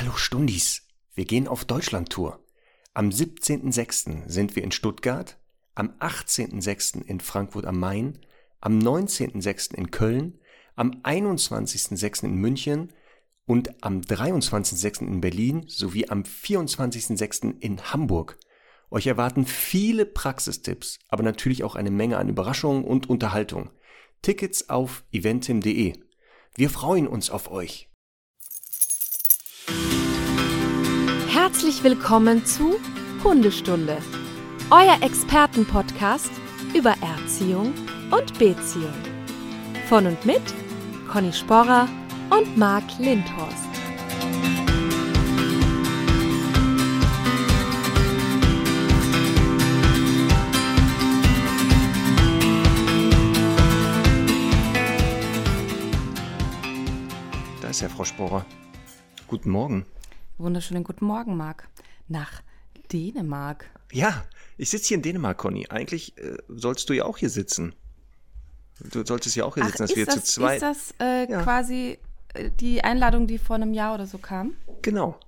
Hallo Stundis, wir gehen auf Deutschlandtour. Am 17.06. sind wir in Stuttgart, am 18.06. in Frankfurt am Main, am 19.06. in Köln, am 21.06. in München und am 23.06. in Berlin sowie am 24.06. in Hamburg. Euch erwarten viele Praxistipps, aber natürlich auch eine Menge an Überraschungen und Unterhaltung. Tickets auf eventim.de. Wir freuen uns auf euch. Herzlich willkommen zu Hundestunde, euer Expertenpodcast über Erziehung und Beziehung. Von und mit Conny Sporrer und Marc Lindhorst. Da ist ja Frau Sporer. Guten Morgen. Wunderschönen guten Morgen, Marc. Nach Dänemark. Ja, ich sitze hier in Dänemark, Conny. Eigentlich äh, sollst du ja auch hier sitzen. Du solltest ja auch hier Ach, sitzen, dass wir das, zu zweit. Ist das äh, Ja. quasi äh, die Einladung, die vor einem Jahr oder so kam? Genau.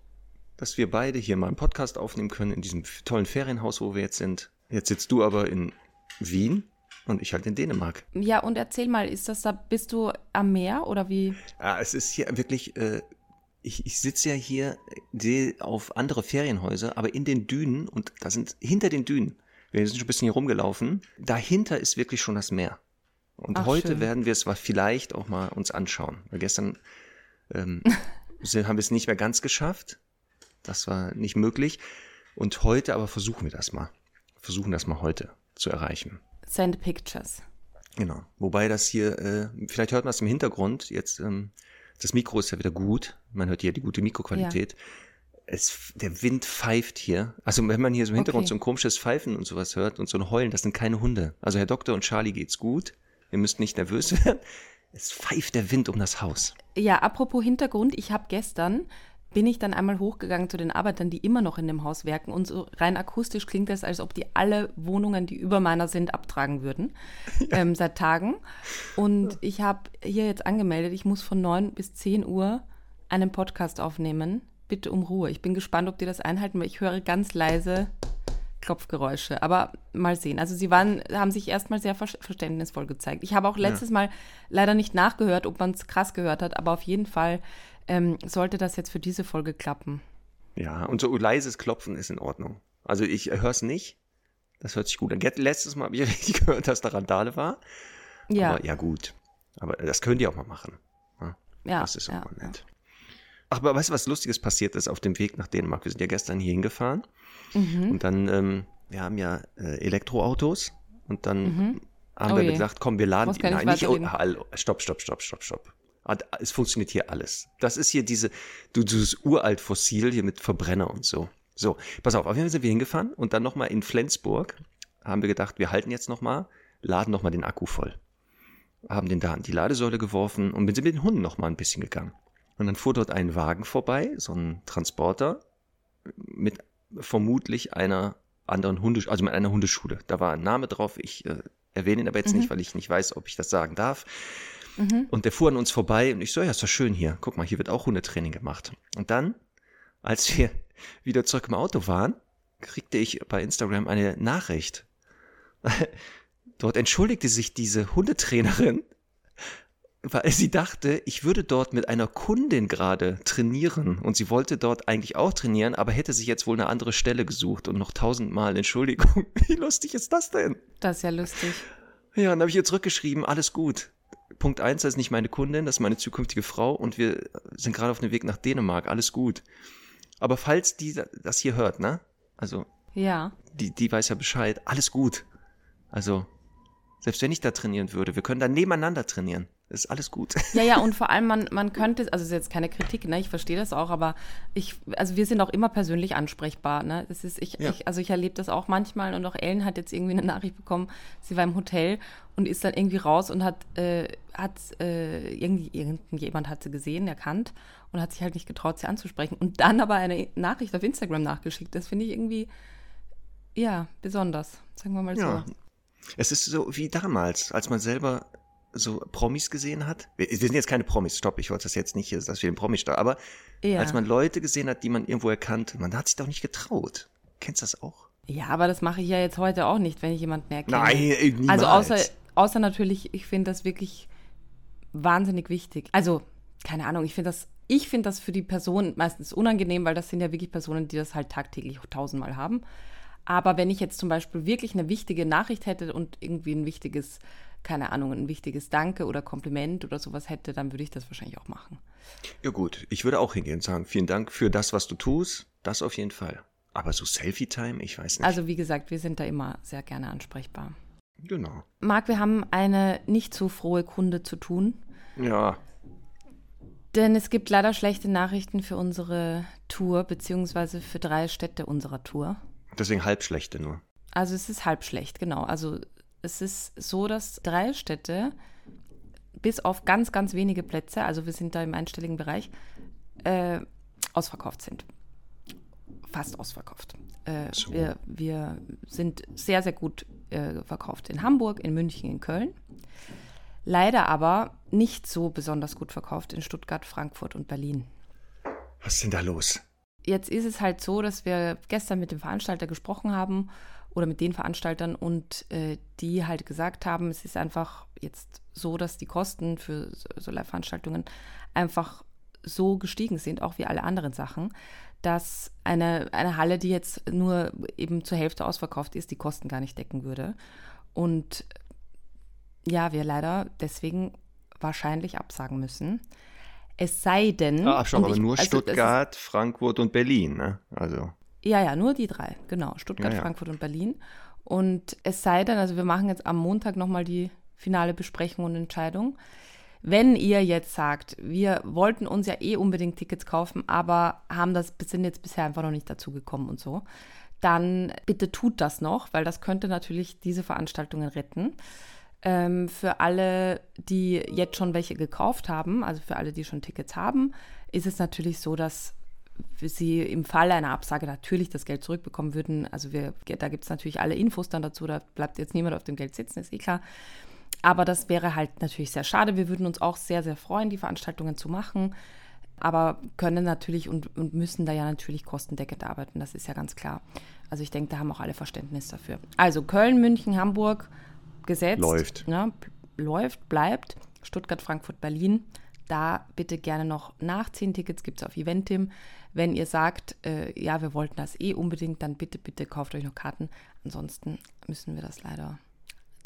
Dass wir beide hier mal einen Podcast aufnehmen können in diesem tollen Ferienhaus, wo wir jetzt sind. Jetzt sitzt du aber in Wien und ich halt in Dänemark. Ja, und erzähl mal, ist das da, bist du am Meer oder wie? Ja, es ist hier wirklich, äh, ich, ich sitze ja hier sehe auf andere Ferienhäuser, aber in den Dünen und da sind hinter den Dünen, wir sind schon ein bisschen hier rumgelaufen, dahinter ist wirklich schon das Meer. Und Ach, heute schön. werden wir es vielleicht auch mal uns anschauen. Weil gestern ähm, haben wir es nicht mehr ganz geschafft. Das war nicht möglich. Und heute aber versuchen wir das mal. Versuchen das mal heute zu erreichen. Send Pictures. Genau. Wobei das hier, äh, vielleicht hört man es im Hintergrund, jetzt, ähm, das Mikro ist ja wieder gut. Man hört hier die gute Mikroqualität. Es, der Wind pfeift hier. Also wenn man hier so im Hintergrund Okay. so ein komisches Pfeifen und sowas hört und so ein Heulen, das sind keine Hunde. Also Herr Doktor und Charlie geht's gut. Ihr müsst nicht nervös werden. Es pfeift der Wind um das Haus. Ja, apropos Hintergrund, ich habe gestern, bin ich dann einmal hochgegangen zu den Arbeitern, die immer noch in dem Haus werken und so rein akustisch klingt es, als ob die alle Wohnungen, die über meiner sind, abtragen würden, ähm, seit Tagen. Und ich habe hier jetzt angemeldet, ich muss von 9 bis 10 Uhr einen Podcast aufnehmen. Bitte um Ruhe. Ich bin gespannt, ob die das einhalten, weil ich höre ganz leise Klopfgeräusche. Aber mal sehen. Also sie waren, haben sich erstmal sehr ver verständnisvoll gezeigt. Ich habe auch letztes Mal leider nicht nachgehört, ob man es krass gehört hat, aber auf jeden Fall ähm, sollte das jetzt für diese Folge klappen. Ja, und so leises Klopfen ist in Ordnung. Also ich höre es nicht. Das hört sich gut an. Letztes Mal habe ich richtig gehört, dass da Randale war. Ja, Aber ja, gut. Aber das könnt ihr auch mal machen. Ja, ja. das ist auch ja, mal nett. Ach, aber weißt du, was Lustiges passiert ist auf dem Weg nach Dänemark? Wir sind ja gestern hier hingefahren. Mhm. Und dann, ähm, wir haben ja äh, Elektroautos. Und dann haben Oh wir je. gesagt, komm, wir laden nicht Nein, nicht, oh, hallo, stopp, stopp, stopp, stopp, stopp. Da- Es funktioniert hier alles. Das ist hier diese, du, dieses uralt Fossil hier mit Verbrenner und so. So, pass auf, auf jeden Fall sind wir hingefahren und dann nochmal in Flensburg haben wir gedacht, wir halten jetzt nochmal, laden nochmal den Akku voll. Haben den da an die Ladesäule geworfen und sind mit den Hunden nochmal ein bisschen gegangen. Und dann fuhr dort ein Wagen vorbei, so ein Transporter, mit vermutlich einer anderen Hunde, also mit einer Hundeschule. Da war ein Name drauf, ich äh, erwähne ihn aber jetzt nicht, weil ich nicht weiß, ob ich das sagen darf. Und der fuhr an uns vorbei und ich so, ja, ist doch schön hier. Guck mal, hier wird auch Hundetraining gemacht. Und dann, als wir wieder zurück im Auto waren, kriegte ich bei Instagram eine Nachricht. Dort entschuldigte sich diese Hundetrainerin, weil sie dachte, ich würde dort mit einer Kundin gerade trainieren und sie wollte dort eigentlich auch trainieren, aber hätte sich jetzt wohl eine andere Stelle gesucht und noch tausendmal Entschuldigung. Wie lustig ist das denn? Das ist ja lustig. Ja, dann habe ich ihr zurückgeschrieben, alles gut. Punkt eins, das ist nicht meine Kundin, das ist meine zukünftige Frau und wir sind gerade auf dem Weg nach Dänemark, alles gut. Aber falls die das hier hört, ne? Also, Ja. die, die weiß ja Bescheid, alles gut. Also, selbst wenn ich da trainieren würde, wir können da nebeneinander trainieren. Ist alles gut. Ja, ja, und vor allem, man, man könnte, also es ist jetzt keine Kritik, ne? Ich verstehe das auch, aber ich, also wir sind auch immer persönlich ansprechbar, ne? Das ist, ich, Ja. ich, also ich erlebe das auch manchmal und auch Ellen hat jetzt irgendwie eine Nachricht bekommen, sie war im Hotel und ist dann irgendwie raus und hat, äh, hat, äh, irgendwie, irgendjemand hat sie gesehen, erkannt und hat sich halt nicht getraut, sie anzusprechen und dann aber eine Nachricht auf Instagram nachgeschickt. Das finde ich irgendwie, ja, besonders, sagen wir mal so. Ja. Es ist so wie damals, als man selber so Promis gesehen hat. Wir, wir sind jetzt keine Promis, stopp, ich wollte das jetzt nicht, dass wir den Promis da, aber Ja. als man Leute gesehen hat, die man irgendwo erkannt, man hat sich doch nicht getraut. Kennst du das auch? Ja, aber das mache ich ja jetzt heute auch nicht, wenn ich jemanden erkenne. ey, niemals. Also außer, außer natürlich, ich finde das wirklich wahnsinnig wichtig. Also, keine Ahnung, ich finde das, ich finde das für die Person meistens unangenehm, weil das sind ja wirklich Personen, die das halt tagtäglich tausendmal haben. Aber wenn ich jetzt zum Beispiel wirklich eine wichtige Nachricht hätte und irgendwie ein wichtiges, keine Ahnung, ein wichtiges Danke oder Kompliment oder sowas hätte, dann würde ich das wahrscheinlich auch machen. Ja gut, ich würde auch hingehen und sagen, vielen Dank für das, was du tust. Das auf jeden Fall. Aber so Selfie-Time, ich weiß nicht. Also wie gesagt, wir sind da immer sehr gerne ansprechbar. genau. Marc, wir haben eine nicht so frohe Kunde zu tun. Ja, Denn es gibt leider schlechte Nachrichten für unsere Tour, beziehungsweise für drei Städte unserer Tour. deswegen halbschlechte nur. Also es ist halb schlecht, genau. Also es ist so, dass drei Städte bis auf ganz, ganz wenige Plätze, also wir sind da im einstelligen Bereich, äh, ausverkauft sind. Fast ausverkauft. Äh, So. wir, wir sind sehr, sehr gut äh, verkauft in Hamburg, in München, in Köln. Leider aber nicht so besonders gut verkauft in Stuttgart, Frankfurt und Berlin. Was ist denn da los? Jetzt ist es halt so, dass wir gestern mit dem Veranstalter gesprochen haben oder mit den Veranstaltern und äh, die halt gesagt haben, es ist einfach jetzt so, dass die Kosten für so- Live-Veranstaltungen einfach so gestiegen sind, auch wie alle anderen Sachen, dass eine, eine Halle, die jetzt nur eben zur Hälfte ausverkauft ist, die Kosten gar nicht decken würde. Und ja, wir leider deswegen wahrscheinlich absagen müssen. Es sei denn. Ah, schon, aber ich- nur also Stuttgart, Frankfurt und Berlin, ne? Also, ja, ja, nur die drei, genau. Stuttgart, Ja, ja. Frankfurt und Berlin. Und es sei denn, also wir machen jetzt am Montag nochmal die finale Besprechung und Entscheidung. Wenn ihr jetzt sagt, wir wollten uns ja eh unbedingt Tickets kaufen, aber haben das, sind jetzt bisher einfach noch nicht dazu gekommen und so, dann bitte tut das noch, weil das könnte natürlich diese Veranstaltungen retten. Ähm, für alle, die jetzt schon welche gekauft haben, also für alle, die schon Tickets haben, ist es natürlich so, dass sie im Falle einer Absage natürlich das Geld zurückbekommen würden. Also wir, da gibt es natürlich alle Infos dann dazu, da bleibt jetzt niemand auf dem Geld sitzen, ist eh klar. Aber das wäre halt natürlich sehr schade. Wir würden uns auch sehr, sehr freuen, die Veranstaltungen zu machen, aber können natürlich und, und müssen da ja natürlich kostendeckend arbeiten, das ist ja ganz klar. Also ich denke, da haben auch alle Verständnis dafür. Also Köln, München, Hamburg, gesetzt. Läuft. Ne, läuft, bleibt. Stuttgart, Frankfurt, Berlin. Da bitte gerne noch nachziehen. Tickets gibt es auf Eventim. Wenn ihr sagt, äh, ja, wir wollten das eh unbedingt, dann bitte, bitte kauft euch noch Karten. Ansonsten müssen wir das leider,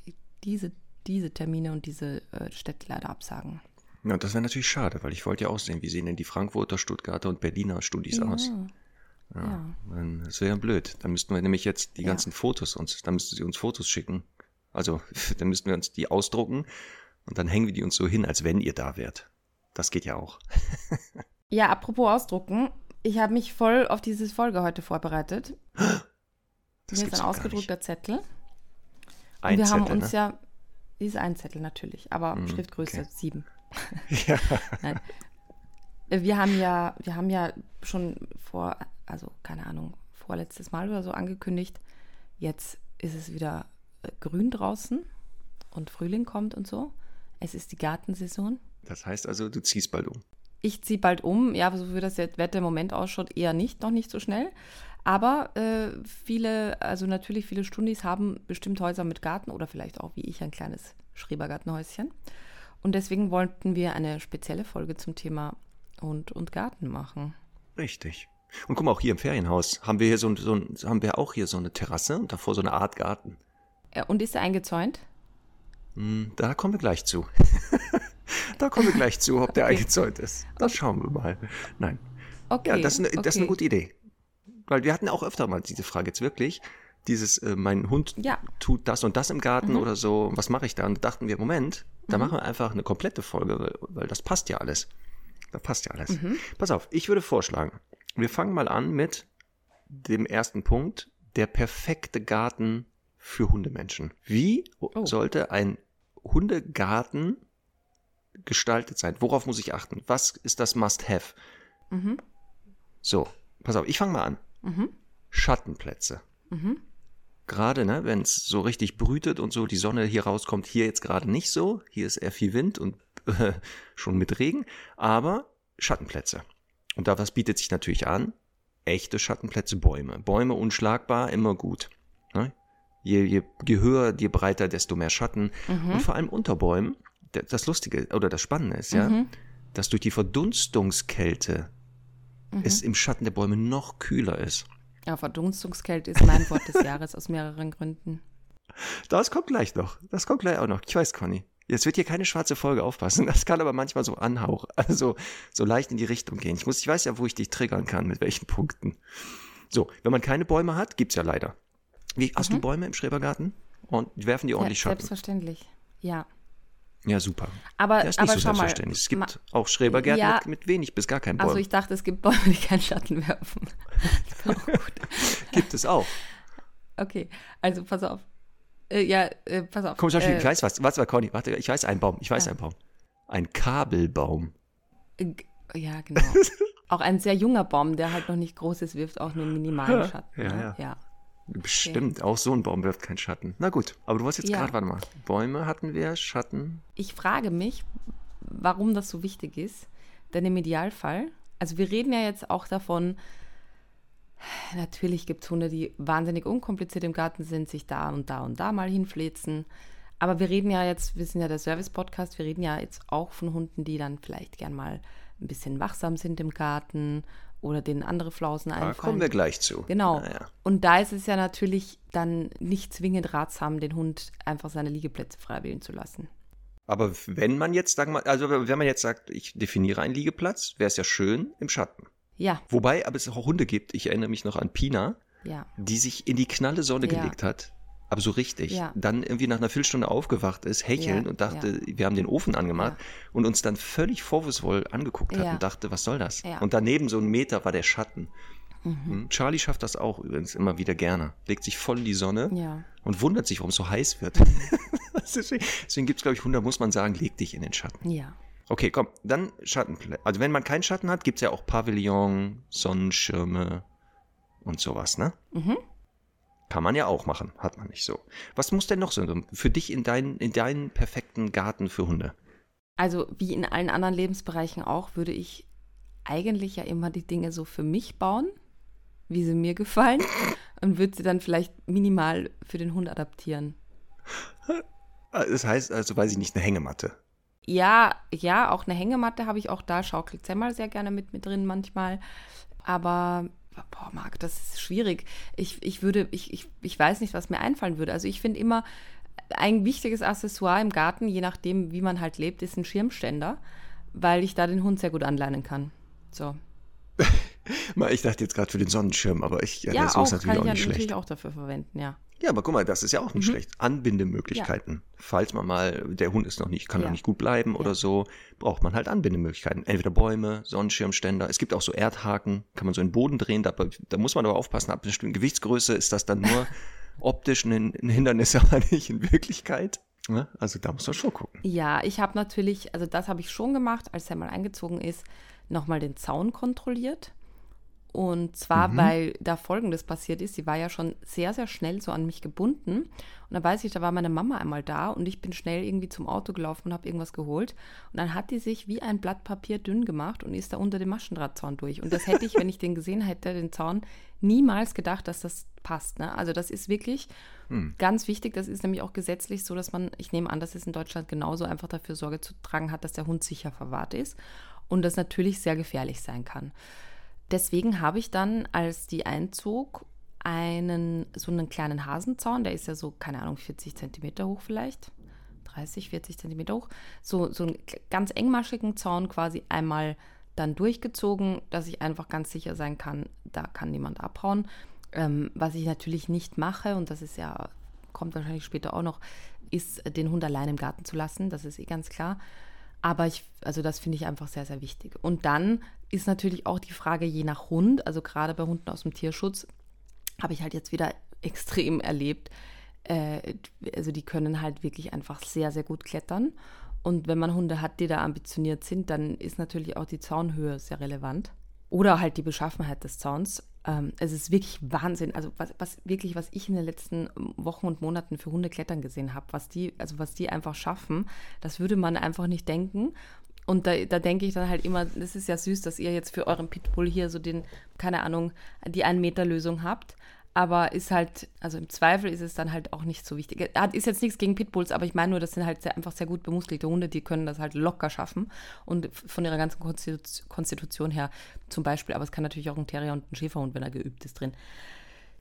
die, diese, diese Termine und diese äh, Städte leider absagen. ja, das wäre natürlich schade, weil ich wollte ja auch sehen, wie sehen denn die Frankfurter, Stuttgarter und Berliner Studis aus. Ja, ja. dann- Das wäre blöd. Dann müssten wir nämlich jetzt die Ja. ganzen Fotos uns, dann müssten sie uns Fotos schicken. Also, dann müssten wir uns die ausdrucken und dann hängen wir die uns so hin, als wenn ihr da wärt. Das geht ja auch. Ja, apropos ausdrucken. Ich habe mich voll auf diese Folge heute vorbereitet. Das Hier ist ein ausgedruckter Zettel. Ein und wir Zettel, haben uns ne? ja, diese ein Zettel natürlich, aber Mhm, Schriftgröße okay. sieben. Ja. Nein. Wir haben ja, wir haben ja schon vor, also keine Ahnung, vorletztes Mal oder so angekündigt, jetzt ist es wieder äh, grün draußen und Frühling kommt und so. Es ist die Gartensaison. Das heißt also, du ziehst bald um. Ich ziehe bald um, ja, so wie das jetzt Wetter im Moment ausschaut, eher nicht, noch nicht so schnell. Aber äh, viele, also natürlich viele Stundis haben bestimmt Häuser mit Garten oder vielleicht auch wie ich ein kleines Schrebergartenhäuschen. Und deswegen wollten wir eine spezielle Folge zum Thema Hund und Garten machen. Richtig. Und guck mal, auch hier im Ferienhaus haben wir hier so, so haben wir auch hier so eine Terrasse und davor so eine Art Garten. Äh, Und ist er eingezäunt? Hm, Da kommen wir gleich zu. da kommen wir gleich zu, ob der eingezäunt ist. Das schauen wir mal. Nein. Okay. Ja, das ist, eine, das ist eine okay. gute Idee. Weil wir hatten auch öfter mal diese Frage jetzt wirklich. Dieses, äh, mein Hund Ja. tut das und das im Garten Mhm. oder so, was mache ich da? Und da dachten wir, Moment, da machen wir einfach eine komplette Folge, weil, weil das passt ja alles. Das passt ja alles. Mhm. Pass auf, ich würde vorschlagen, wir fangen mal an mit dem ersten Punkt, der perfekte Garten für Hundemenschen. Wie Oh. sollte ein Hundegarten gestaltet sein? Worauf muss ich achten? Was ist das Must-Have? Mhm. So, pass auf, ich fange mal an. Mhm. Schattenplätze. Mhm. Gerade, ne, wenn es so richtig brütet und so die Sonne hier rauskommt, hier jetzt gerade nicht so. Hier ist eher viel Wind und äh, schon mit Regen, aber Schattenplätze. Und da was bietet sich natürlich an? Echte Schattenplätze, Bäume. Bäume unschlagbar, immer gut. Ne? Je, je, je höher, je breiter, desto mehr Schatten. Mhm. Und vor allem unter Bäumen, das Lustige oder das Spannende ist, ja, Mhm. dass durch die Verdunstungskälte Mhm. es im Schatten der Bäume noch kühler ist. Ja, Verdunstungskälte ist mein Wort des Jahres aus mehreren Gründen. Das kommt gleich noch. Das kommt gleich auch noch. Ich weiß, Conny. Jetzt wird hier keine schwarze Folge aufpassen. Das kann aber manchmal so anhauch, also so leicht in die Richtung gehen. Ich muss, ich weiß ja, wo ich dich triggern kann, mit welchen Punkten. So, wenn man keine Bäume hat, gibt's ja leider. Wie, hast du Bäume im Schrebergarten? Und werfen die ordentlich Ja, Schatten? selbstverständlich. Ja. Ja, super. Aber, Ja, ist nicht aber so schau mal. selbstverständlich. Es gibt ma- auch Schrebergärten Ja. mit, mit wenig bis gar keinen Bäumen. Also ich dachte, es gibt Bäume, die keinen Schatten werfen. gibt es auch. Okay, also pass auf. Äh, ja, äh, pass auf. Komm, Beispiel, äh, ich weiß was. Warte mal, Conny, warte, ich weiß einen Baum. Ich weiß Ja. einen Baum. Ein Kabelbaum. äh, ja, genau. auch ein sehr junger Baum, der halt noch nicht groß ist, wirft auch nur einen minimalen Schatten. Ja, ne? ja. ja. Bestimmt, auch so ein Baum wirft keinen Schatten. Na gut, aber du warst jetzt Ja. gerade, warte mal. Bäume hatten wir, Schatten. Ich frage mich, warum das so wichtig ist. Denn im Idealfall, also wir reden ja jetzt auch davon, natürlich gibt es Hunde, die wahnsinnig unkompliziert im Garten sind, sich da und da und da mal hinfläzen. Aber wir reden ja jetzt, wir sind ja der Service-Podcast, wir reden ja jetzt auch von Hunden, die dann vielleicht gern mal ein bisschen wachsam sind im Garten oder denen andere Flausen Da einfallen. kommen wir gleich zu. Genau. Ja, ja. Und da ist es ja natürlich dann nicht zwingend ratsam, den Hund einfach seine Liegeplätze frei wählen zu lassen. Aber wenn man jetzt, sagen wir also wenn man jetzt sagt, ich definiere einen Liegeplatz, wäre es ja schön im Schatten. Ja, Wobei, aber es auch Hunde gibt, ich erinnere mich noch an Pina, ja. die sich in die knalle Sonne Ja. gelegt hat. Aber so richtig. Ja. Dann irgendwie nach einer Viertelstunde aufgewacht ist, hechelnd Ja, und dachte, wir haben den Ofen angemacht und uns dann völlig vorwurfsvoll angeguckt hat Ja. und dachte, was soll das? Ja. Und daneben so ein Meter war der Schatten. Mhm. Charlie schafft das auch übrigens immer wieder gerne. Legt sich voll in die Sonne Ja. und wundert sich, warum es so heiß wird. deswegen deswegen gibt es, glaube ich, Hunde, muss man sagen, leg dich in den Schatten. Ja. Okay, komm, dann Schattenplätze. Also wenn man keinen Schatten hat, gibt es ja auch Pavillon, Sonnenschirme und sowas, ne? Mhm. Kann man ja auch machen, hat man nicht so. Was muss denn noch so für dich in deinen, in deinen perfekten Garten für Hunde? Also wie in allen anderen Lebensbereichen auch, würde ich eigentlich ja immer die Dinge so für mich bauen, wie sie mir gefallen, und würde sie dann vielleicht minimal für den Hund adaptieren. Das heißt also, weiß ich nicht, eine Hängematte. Ja, ja, auch eine Hängematte habe ich auch da, schaukelt Semmel sehr gerne mit, mit drin manchmal. Aber, boah, Marc, das ist schwierig. Ich, ich würde, ich, ich, ich weiß nicht, was mir einfallen würde. Also ich finde immer, ein wichtiges Accessoire im Garten, je nachdem, wie man halt lebt, ist ein Schirmständer, weil ich da den Hund sehr gut anleinen kann. So. Ich dachte jetzt gerade für den Sonnenschirm, aber ich, ja, Ja, das so auch, ist natürlich ich auch ja nicht schlecht. natürlich auch dafür verwenden, ja. Ja, aber guck mal, das ist ja auch nicht Mhm. schlecht. Anbindemöglichkeiten. Falls man mal, der Hund ist noch nicht, kann Ja. noch nicht gut bleiben oder so, braucht man halt Anbindemöglichkeiten. Entweder Bäume, Sonnenschirmständer. Es gibt auch so Erdhaken, kann man so in den Boden drehen. Da, da muss man aber aufpassen, ab einer bestimmten Gewichtsgröße ist das dann nur optisch ein, ein Hindernis, aber nicht in Wirklichkeit. Ne? Also da muss man schon gucken. Ja, ich habe natürlich, also das habe ich schon gemacht, als er mal eingezogen ist, nochmal den Zaun kontrolliert. Und zwar, Mhm. weil da Folgendes passiert ist. Sie war ja schon sehr, sehr schnell so an mich gebunden. Und da weiß ich, da war meine Mama einmal da und ich bin schnell irgendwie zum Auto gelaufen und habe irgendwas geholt. Und dann hat die sich wie ein Blatt Papier dünn gemacht und ist da unter dem Maschendrahtzaun durch. Und das hätte ich, wenn ich den gesehen hätte, den Zaun, niemals gedacht, dass das passt. Ne? Also das ist wirklich ganz wichtig. Das ist nämlich auch gesetzlich so, dass man, ich nehme an, dass es in Deutschland genauso einfach dafür Sorge zu tragen hat, dass der Hund sicher verwahrt ist und das natürlich sehr gefährlich sein kann. Deswegen habe ich dann, als die einzog, einen so einen kleinen Hasenzaun, der ist ja so, keine Ahnung, 40 Zentimeter hoch vielleicht, 30, 40 Zentimeter hoch, so, so einen ganz engmaschigen Zaun quasi einmal dann durchgezogen, dass ich einfach ganz sicher sein kann, da kann niemand abhauen. Ähm, was ich natürlich nicht mache, und das ist ja, kommt wahrscheinlich später auch noch, ist, den Hund allein im Garten zu lassen, das ist eh ganz klar. Aber ich, also das finde ich einfach sehr, sehr wichtig. Und dann ist natürlich auch die Frage, je nach Hund, also gerade bei Hunden aus dem Tierschutz, habe ich halt jetzt wieder extrem erlebt. Äh, also die können halt wirklich einfach sehr, sehr gut klettern. Und wenn man Hunde hat, die da ambitioniert sind, dann ist natürlich auch die Zaunhöhe sehr relevant. Oder halt die Beschaffenheit des Zauns. Ähm, es ist wirklich Wahnsinn. Also was, was wirklich, was ich in den letzten Wochen und Monaten für Hundeklettern gesehen habe, was die, also was die einfach schaffen, das würde man einfach nicht denken. Und da, da denke ich dann halt immer, das ist ja süß, dass ihr jetzt für euren Pitbull hier so den, keine Ahnung, die Ein-Meter-Lösung habt. Aber ist halt, also im Zweifel ist es dann halt auch nicht so wichtig. Ist jetzt nichts gegen Pitbulls, aber ich meine nur, das sind halt sehr, einfach sehr gut bemuskelte Hunde, die können das halt locker schaffen. Und von ihrer ganzen Konstitution her zum Beispiel, aber es kann natürlich auch ein Terrier und ein Schäferhund, wenn er geübt ist, drin.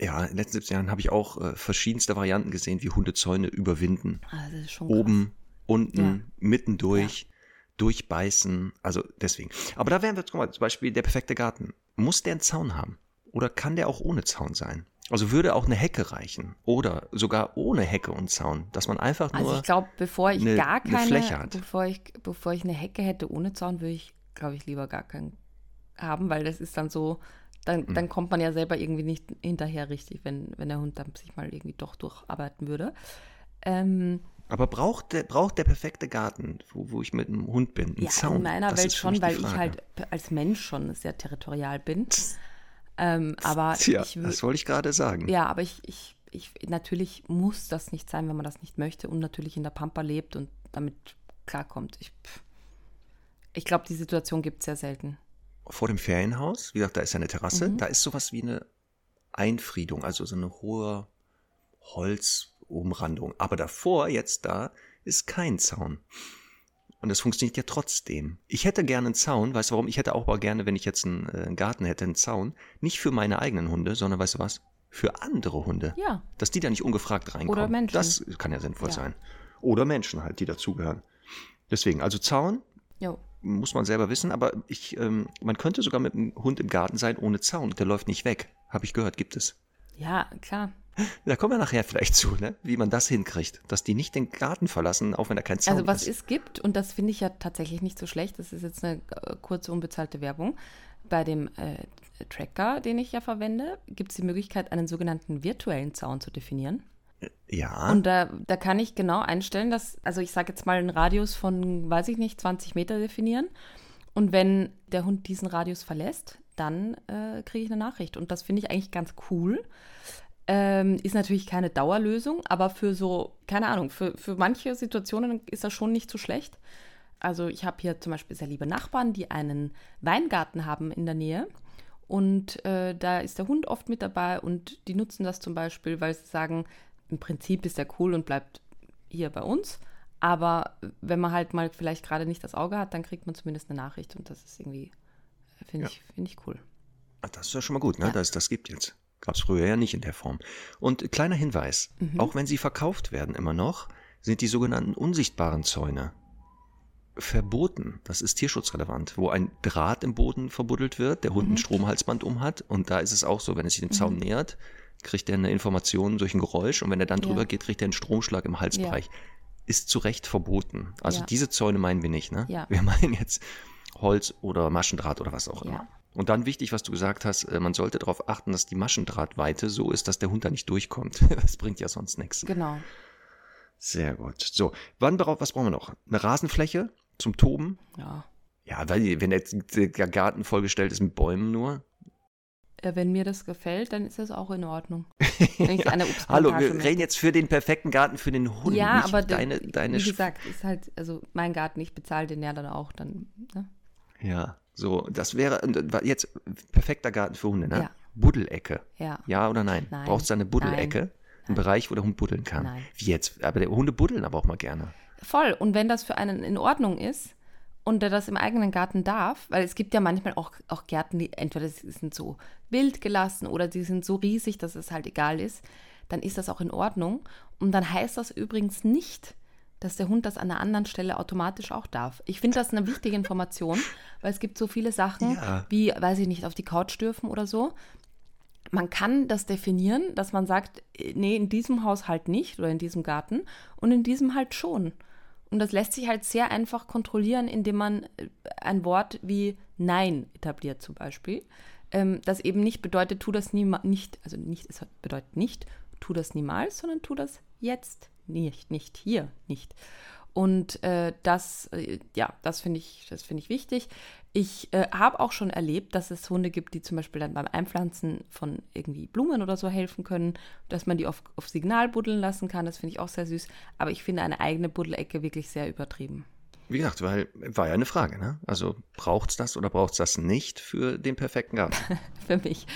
Ja, in den letzten 17 Jahren habe ich auch äh, verschiedenste Varianten gesehen, wie Hunde Zäune überwinden. Schon Oben, unten, Ja. mittendurch, durchbeißen. Also deswegen. Aber da wären wir, guck mal, zum Beispiel der perfekte Garten. Muss der einen Zaun haben? Oder kann der auch ohne Zaun sein? Also würde auch eine Hecke reichen? Oder sogar ohne Hecke und Zaun, dass man einfach nur. Also ich glaube, bevor ich eine- gar eine keine, Fläche hat. bevor ich, bevor ich eine Hecke hätte ohne Zaun, würde ich, glaube ich, lieber gar keinen haben, weil das ist dann so, dann, Hm. dann kommt man ja selber irgendwie nicht hinterher richtig, wenn, wenn der Hund dann sich mal irgendwie doch durcharbeiten würde. Ähm, aber braucht der, braucht der perfekte Garten, wo, wo ich mit einem Hund bin, einen ja, Zaun? in meiner Das Welt schon, weil ich halt als Mensch schon sehr territorial bin. Ähm, aber Tja, ich das wollte ich gerade sagen. Ja, aber ich, ich, ich, natürlich muss das nicht sein, wenn man das nicht möchte und natürlich in der Pampa lebt und damit klarkommt. Ich, ich glaube, die Situation gibt es sehr selten. vor dem Ferienhaus, wie gesagt, da ist eine Terrasse, Mhm. da ist sowas wie eine Einfriedung, also so eine hohe Holzumrandung. Aber davor, jetzt da, ist kein Zaun. Und das funktioniert ja trotzdem. Ich hätte gerne einen Zaun, weißt du warum? Ich hätte auch aber gerne, wenn ich jetzt einen, äh, einen Garten hätte, einen Zaun. Nicht für meine eigenen Hunde, sondern weißt du was? Für andere Hunde. Ja, Dass die da nicht ungefragt reinkommen. Oder Menschen. Das kann ja sinnvoll Ja. sein. Oder Menschen halt, die dazugehören. Deswegen, also Zaun, jo. muss man selber wissen, aber ich, ähm, man könnte sogar mit einem Hund im Garten sein ohne Zaun. Der läuft nicht weg. Habe ich gehört, gibt es. Ja, klar. Da kommen wir nachher vielleicht zu, ne? wie man das hinkriegt, dass die nicht den Garten verlassen, auch wenn da kein Zaun Also was ist. es gibt, und das finde ich ja tatsächlich nicht so schlecht, das ist jetzt eine äh, kurze unbezahlte Werbung, bei dem äh, Tracker, den ich ja verwende, gibt es die Möglichkeit, einen sogenannten virtuellen Zaun zu definieren. Ja, Und da, da kann ich genau einstellen, dass, also ich sage jetzt mal einen Radius von, weiß ich nicht, 20 Meter definieren. Und wenn der Hund diesen Radius verlässt, dann äh, kriege ich eine Nachricht. Und das finde ich eigentlich ganz cool. Ähm, ist natürlich keine Dauerlösung, aber für so, keine Ahnung, für, für manche Situationen ist das schon nicht so schlecht. Also ich habe hier zum Beispiel sehr liebe Nachbarn, die einen Weingarten haben in der Nähe. Und äh, da ist der Hund oft mit dabei und die nutzen das zum Beispiel, weil sie sagen, im Prinzip ist der cool und bleibt hier bei uns. Aber wenn man halt mal vielleicht gerade nicht das Auge hat, dann kriegt man zumindest eine Nachricht und das ist irgendwie, finde Ja. ich, finde ich cool. Ah, das ist ja schon mal gut, ne? Ja. dass es das gibt jetzt. Gab es früher ja nicht in der Form. Und kleiner Hinweis, Mhm. auch wenn sie verkauft werden immer noch, sind die sogenannten unsichtbaren Zäune verboten. Das ist tierschutzrelevant, wo ein Draht im Boden verbuddelt wird, der Mhm. Hund ein Stromhalsband umhat und da ist es auch so, wenn er sich dem Zaun nähert, kriegt er eine Information durch ein Geräusch und wenn er dann Ja. drüber geht, kriegt er einen Stromschlag im Halsbereich. Ist zu Recht verboten. Also Ja. diese Zäune meinen wir nicht, ne? Ja. Wir meinen jetzt Holz oder Maschendraht oder was auch Ja. immer. Und dann wichtig, was du gesagt hast, äh, man sollte darauf achten, dass die Maschendrahtweite so ist, dass der Hund da nicht durchkommt. Das bringt ja sonst nichts. Genau. Sehr gut. So, wann brauch, was brauchen wir noch? Eine Rasenfläche zum Toben? Ja. Ja, weil wenn der Garten vollgestellt ist mit Bäumen nur. Wenn mir das gefällt, dann ist das auch in Ordnung. Obstplantage Hallo, wir möchte. reden jetzt für den perfekten Garten für den Hund. Ja, aber de- deine, deine wie gesagt, ist halt, also mein Garten, ich bezahle den ja dann auch dann. Ne? Ja, so, das wäre äh, jetzt perfekter Garten für Hunde, ne? Ja. Buddelecke. Ja. Ja oder nein? Nein. Braucht es da eine Buddelecke? Nein. Ein Bereich, wo der Hund buddeln kann. Nein. Wie jetzt? Aber der Hunde buddeln aber auch mal gerne. Voll. Und wenn das für einen in Ordnung ist und der das im eigenen Garten darf, weil es gibt ja manchmal auch, auch Gärten, die entweder sie sind so wild gelassen oder die sind so riesig, dass es halt egal ist, dann ist das auch in Ordnung. Und dann heißt das übrigens nicht, dass der Hund das an einer anderen Stelle automatisch auch darf. Ich finde das eine wichtige Information, weil es gibt so viele Sachen, Ja. wie, weiß ich nicht, auf die Couch dürfen oder so. Man kann das definieren, dass man sagt, äh, nee, in diesem Haus halt nicht oder in diesem Garten und in diesem halt schon. Und das lässt sich halt sehr einfach kontrollieren, indem man äh, ein Wort wie Nein etabliert zum Beispiel. Ähm, das eben nicht bedeutet, tu das niemals, nicht, also nicht, es bedeutet nicht, tu das niemals, sondern tu das jetzt nicht, nicht hier, nicht. Und äh, das, äh, ja, das finde ich, das finde ich wichtig. Ich äh, habe auch schon erlebt, dass es Hunde gibt, die zum Beispiel dann beim Einpflanzen von irgendwie Blumen oder so helfen können, dass man die auf, auf Signal buddeln lassen kann. Das finde ich auch sehr süß. Aber ich finde eine eigene Buddelecke wirklich sehr übertrieben. Wie gesagt, weil war ja eine Frage, ne? Also braucht es das oder braucht es das nicht für den perfekten Garten? Für mich.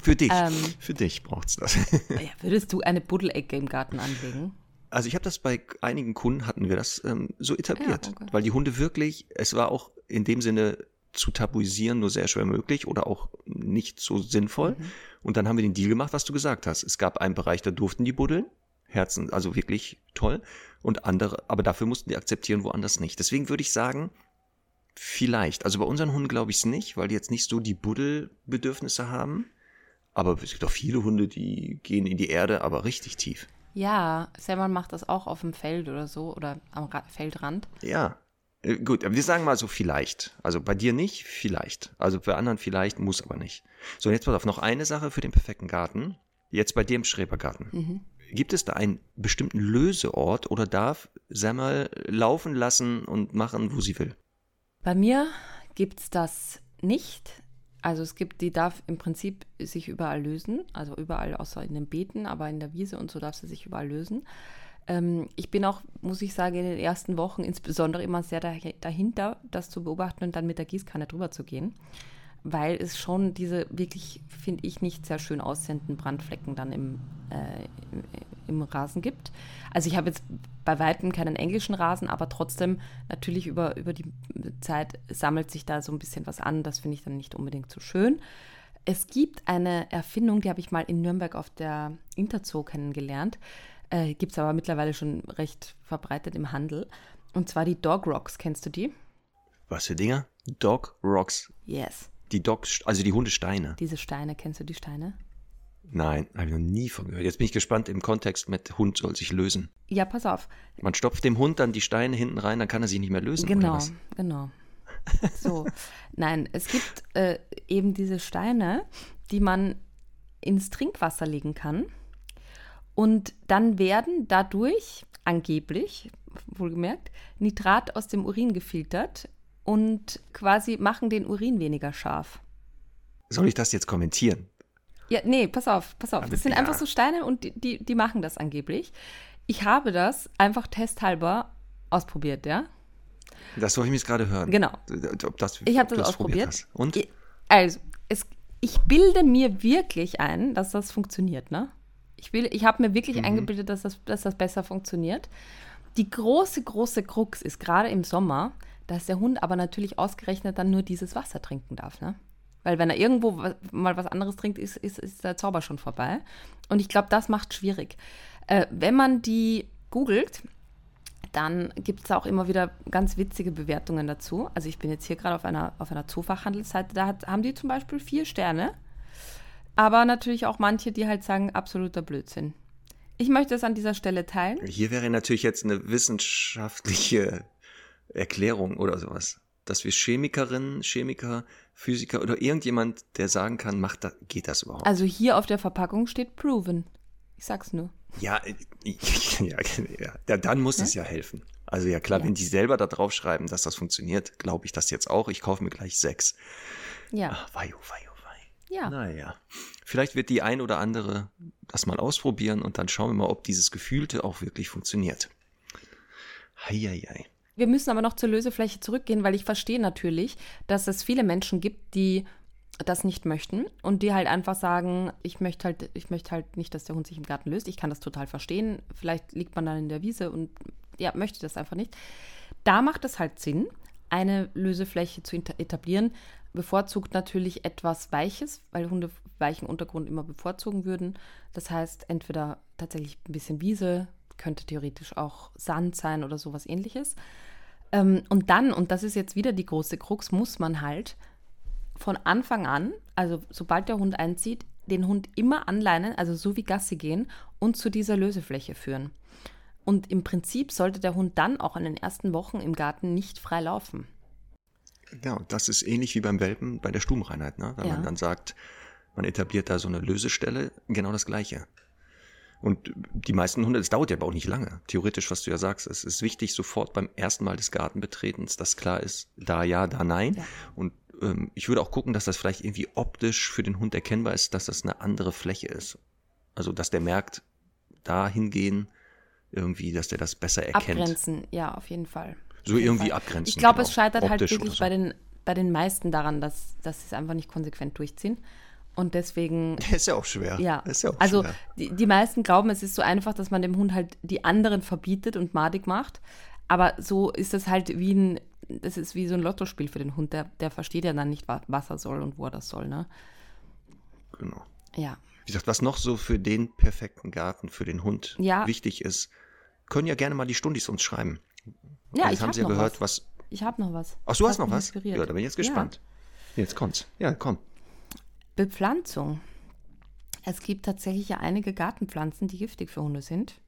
Für dich. Ähm, für dich braucht es das. Ja, würdest du eine Buddelecke im Garten anlegen? Also ich habe das bei einigen Kunden hatten wir das ähm, so etabliert, Ja, okay. weil die Hunde wirklich, es war auch in dem Sinne zu tabuisieren nur sehr schwer möglich oder auch nicht so sinnvoll. Mhm. Und dann haben wir den Deal gemacht, was du gesagt hast. Es gab einen Bereich, da durften die buddeln, Herzen, also wirklich toll. Und andere, aber dafür mussten die akzeptieren, woanders nicht. Deswegen würde ich sagen, vielleicht. Also bei unseren Hunden glaube ich es nicht, weil die jetzt nicht so die Buddelbedürfnisse haben. Aber es gibt auch viele Hunde, die gehen in die Erde, aber richtig tief. Ja, Selman macht das auch auf dem Feld oder so oder am Ra Feldrand. Ja. Äh, Gut, aber wir sagen mal so vielleicht. Also bei dir nicht, vielleicht. Also bei anderen vielleicht, muss aber nicht. So, und jetzt pass auf, noch eine Sache für den perfekten Garten. Jetzt bei dir im Schrebergarten. Gibt es da einen bestimmten Löseort oder darf Semmel laufen lassen und machen, wo sie will? Bei mir gibt es das nicht. Also es gibt, die darf im Prinzip sich überall lösen, also überall außer in den Beeten, aber in der Wiese und so darf sie sich überall lösen. Ähm, ich bin auch, muss ich sagen, in den ersten Wochen insbesondere immer sehr dahi- dahinter, das zu beobachten und dann mit der Gießkanne drüber zu gehen, weil es schon diese wirklich, finde ich, nicht sehr schön aussehenden Brandflecken dann im, äh, im, Rasen gibt. Also ich habe jetzt bei weitem keinen englischen Rasen, aber trotzdem natürlich über, über die Zeit sammelt sich da so ein bisschen was an. Das finde ich dann nicht unbedingt so schön. Es gibt eine Erfindung, die habe ich mal in Nürnberg auf der Interzoo kennengelernt. Äh, gibt es aber mittlerweile schon recht verbreitet im Handel. Und zwar die Dog Rocks. Kennst du die? Was für Dinger? Dog Rocks. Yes. Die Dogs, also die Hundesteine. Diese Steine, kennst du die Steine? Nein, habe ich noch nie von gehört. Jetzt bin ich gespannt im Kontext mit Hund soll sich lösen. Ja, pass auf. Man stopft dem Hund dann die Steine hinten rein, dann kann er sich nicht mehr lösen. Genau, genau. So, nein, es gibt äh, eben diese Steine, die man ins Trinkwasser legen kann. Und dann werden dadurch angeblich, wohlgemerkt, Nitrat aus dem Urin gefiltert und quasi machen den Urin weniger scharf. Soll ich das jetzt kommentieren? Ja, nee, pass auf, pass auf. Aber Das sind ja. einfach so Steine und die, die, die machen das angeblich. Ich habe das einfach testhalber ausprobiert, ja? Das soll ich mir jetzt gerade hören. Genau. Ob das, Ich habe das ausprobiert. Und? Also, es, ich bilde mir wirklich ein, dass das funktioniert, ne? Ich, will- ich habe mir wirklich eingebildet, dass das, dass das besser funktioniert. Die große, große Krux ist gerade im Sommer, dass der Hund aber natürlich ausgerechnet dann nur dieses Wasser trinken darf, ne? Weil wenn er irgendwo wa- mal was anderes trinkt, ist, ist, ist der Zauber schon vorbei. Und ich glaube, das macht schwierig. Äh, wenn man die googelt, dann gibt es auch immer wieder ganz witzige Bewertungen dazu. Also ich bin jetzt hier gerade auf einer, auf einer Zoofachhandelsseite, da hat, haben die zum Beispiel vier Sterne. Aber natürlich auch manche, die halt sagen, absoluter Blödsinn. Ich möchte es an dieser Stelle teilen. Hier wäre natürlich jetzt eine wissenschaftliche Erklärung oder sowas. Dass wir Chemikerinnen, Chemiker, Physiker oder irgendjemand, der sagen kann, macht das, geht das überhaupt? Also hier auf der Verpackung steht proven. Ich sag's nur. Ja, äh, ja, ja, ja, dann muss es ja helfen. Also ja klar, wenn die selber da drauf schreiben, dass das funktioniert, glaube ich das jetzt auch. Ich kaufe mir gleich sechs. Ja, Ach, wei, oh, wei, oh, wei. ja. Naja, vielleicht wird die ein oder andere das mal ausprobieren und dann schauen wir mal, ob dieses Gefühlte auch wirklich funktioniert. Heieiei. Wir müssen aber noch zur Lösefläche zurückgehen, weil ich verstehe natürlich, dass es viele Menschen gibt, die das nicht möchten und die halt einfach sagen, ich möchte halt, ich möchte halt nicht, dass der Hund sich im Garten löst. Ich kann das total verstehen. Vielleicht liegt man dann in der Wiese und ja, möchte das einfach nicht. Da macht es halt Sinn, eine Lösefläche zu etablieren. Bevorzugt natürlich etwas Weiches, weil Hunde weichen Untergrund immer bevorzugen würden. Das heißt, entweder tatsächlich ein bisschen Wiese, könnte theoretisch auch Sand sein oder sowas ähnliches. Ähm, und dann, und das ist jetzt wieder die große Krux, muss man halt von Anfang an, also sobald der Hund einzieht, den Hund immer anleinen, also so wie Gassi gehen und zu dieser Lösefläche führen. Und im Prinzip sollte der Hund dann auch in den ersten Wochen im Garten nicht frei laufen. Ja, und das ist ähnlich wie beim Welpen bei der Stubenreinheit, ne? Wenn Ja. man dann sagt, man etabliert da so eine Lösestelle, genau das Gleiche. Und die meisten Hunde, das dauert ja aber auch nicht lange. Theoretisch, was du ja sagst, es ist wichtig, sofort beim ersten Mal des Gartenbetretens, dass klar ist, da ja, da nein. Ja. Und ähm, ich würde auch gucken, dass das vielleicht irgendwie optisch für den Hund erkennbar ist, dass das eine andere Fläche ist. Also, dass der merkt, da hingehen, irgendwie, dass der das besser erkennt. Abgrenzen, ja, auf jeden Fall. So irgendwie abgrenzen. Ich glaube, genau. es scheitert halt Optisch wirklich oder so. bei, den, bei den meisten daran, dass, dass sie es einfach nicht konsequent durchziehen. Und deswegen, Ist ja auch schwer. ja. Ist ja auch also schwer. die, die meisten glauben, es ist so einfach, dass man dem Hund halt die anderen verbietet und madig macht. Aber so ist das halt wie ein, das ist wie so ein Lottospiel für den Hund. Der, der versteht ja dann nicht, wa- was er soll und wo er das soll, ne? Genau. Ja. Wie gesagt, was noch so für den perfekten Garten für den Hund Ja. wichtig ist, können ja gerne mal die Stundis uns schreiben. Ja, Jetzt ich haben sie ja noch gehört, was. was. Ich habe noch was. Ach, du Das hast noch was? inspiriert. Ja, da bin ich jetzt Ja. gespannt. Jetzt kommt's. Ja, komm. Bepflanzung. Es gibt tatsächlich ja einige Gartenpflanzen, die giftig für Hunde sind.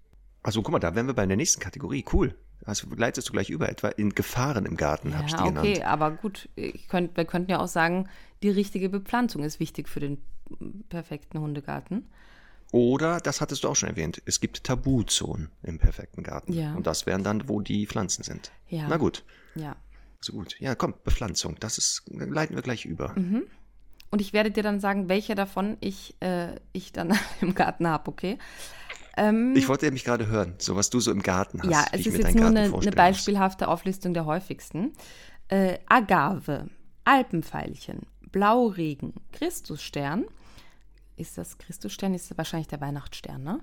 Also guck mal, da wären wir bei der nächsten Kategorie. Cool. Also leitest du gleich über etwa in Gefahren im Garten, hab ich die Ja, okay, genannt. aber gut, könnt, wir könnten ja auch sagen, die richtige Bepflanzung ist wichtig für den perfekten Hundegarten. Oder, das hattest du auch schon erwähnt, es gibt Tabuzonen im perfekten Garten. Ja. Und das wären dann, wo die Pflanzen sind. Ja. Na gut, Ja. so gut. Ja, komm, Bepflanzung, das ist, leiten wir gleich über. Mhm. Und ich werde dir dann sagen, welche davon ich, äh, ich dann im Garten habe, okay? Ähm, Ich wollte nämlich gerade hören, so was du so im Garten hast. ja, es ist jetzt nur Garten eine, eine beispielhafte Auflistung der häufigsten. Äh, Agave, Alpenveilchen, Blauregen, Christusstern. Ist das Christusstern? Ist wahrscheinlich der Weihnachtsstern, ne?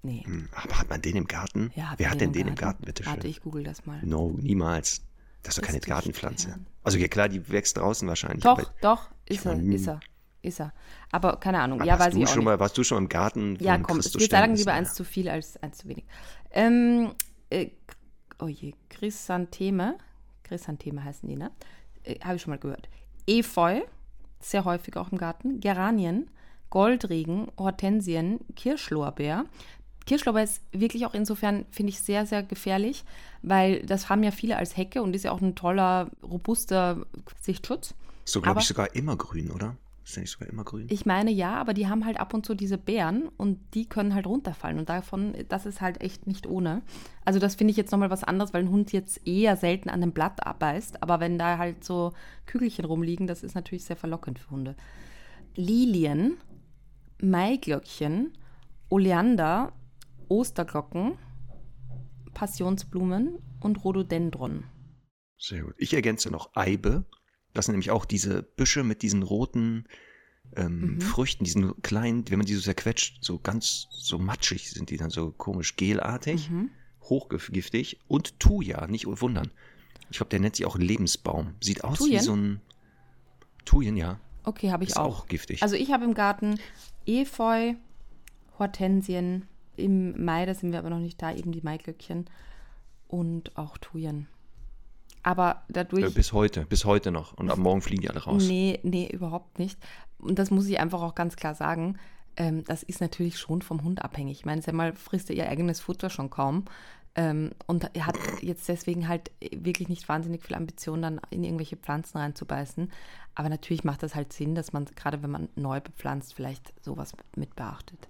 Nee. Hm, Aber hat man den im Garten? Ja, Wer wir hat denn den im Garten, bitte Warte, schön? ich google das mal. No, niemals. Das ist doch keine. Gartenpflanze. Also ja klar, die wächst draußen wahrscheinlich. Doch, doch, ist er, ist er, ist er. Aber keine Ahnung, aber ja, weiß du ich auch schon nicht. mal, warst du schon mal im Garten? Ja, komm, wir Christusstern? sagen lieber ja- eins zu viel als eins zu wenig. Ähm, äh, oh je, Chrysantheme, Chrysantheme heißen die, ne? Äh, Habe ich schon mal gehört. Efeu, sehr häufig auch im Garten. Geranien, Goldregen, Hortensien, Kirschlorbeer. Kirschlorbeer ist wirklich auch insofern, finde ich, sehr, sehr gefährlich, weil das haben ja viele als Hecke und ist ja auch ein toller, robuster Sichtschutz. So glaube ich sogar immer grün, oder? Ist der nicht sogar immer grün? Ich meine ja, aber die haben halt ab und zu diese Beeren und die können halt runterfallen. Und davon, das ist halt echt nicht ohne. Also das finde ich jetzt nochmal was anderes, weil ein Hund jetzt eher selten an einem Blatt abbeißt. Aber wenn da halt so Kügelchen rumliegen, das ist natürlich sehr verlockend für Hunde. Lilien, Maiglöckchen, Oleander, Osterglocken, Passionsblumen und Rhododendron. Sehr gut. Ich ergänze noch Eibe. Das sind nämlich auch diese Büsche mit diesen roten ähm, Mhm. Früchten, diesen kleinen, wenn man die so zerquetscht, so ganz so matschig sind die dann so komisch gelartig, Mhm. hochgiftig. Und Thuja, nicht wundern. Ich glaube, der nennt sich auch Lebensbaum. Sieht aus wie Thujen? so ein Thujen, ja. Okay, habe ich Ist auch. auch giftig. Also ich habe im Garten Efeu, Hortensien, im Mai, da sind wir aber noch nicht da, eben die Maiglöckchen und auch Thujen. Aber dadurch. Äh, bis heute, bis heute noch. Und ab morgen fliegen die alle raus. Nee, nee, überhaupt nicht. Und das muss ich einfach auch ganz klar sagen. Ähm, das ist natürlich schon vom Hund abhängig. Ich meine, Semmel frisst ja ihr eigenes Futter schon kaum. Ähm, und er hat jetzt deswegen halt wirklich nicht wahnsinnig viel Ambition, dann in irgendwelche Pflanzen reinzubeißen. Aber natürlich macht das halt Sinn, dass man, gerade wenn man neu bepflanzt, vielleicht sowas mit beachtet.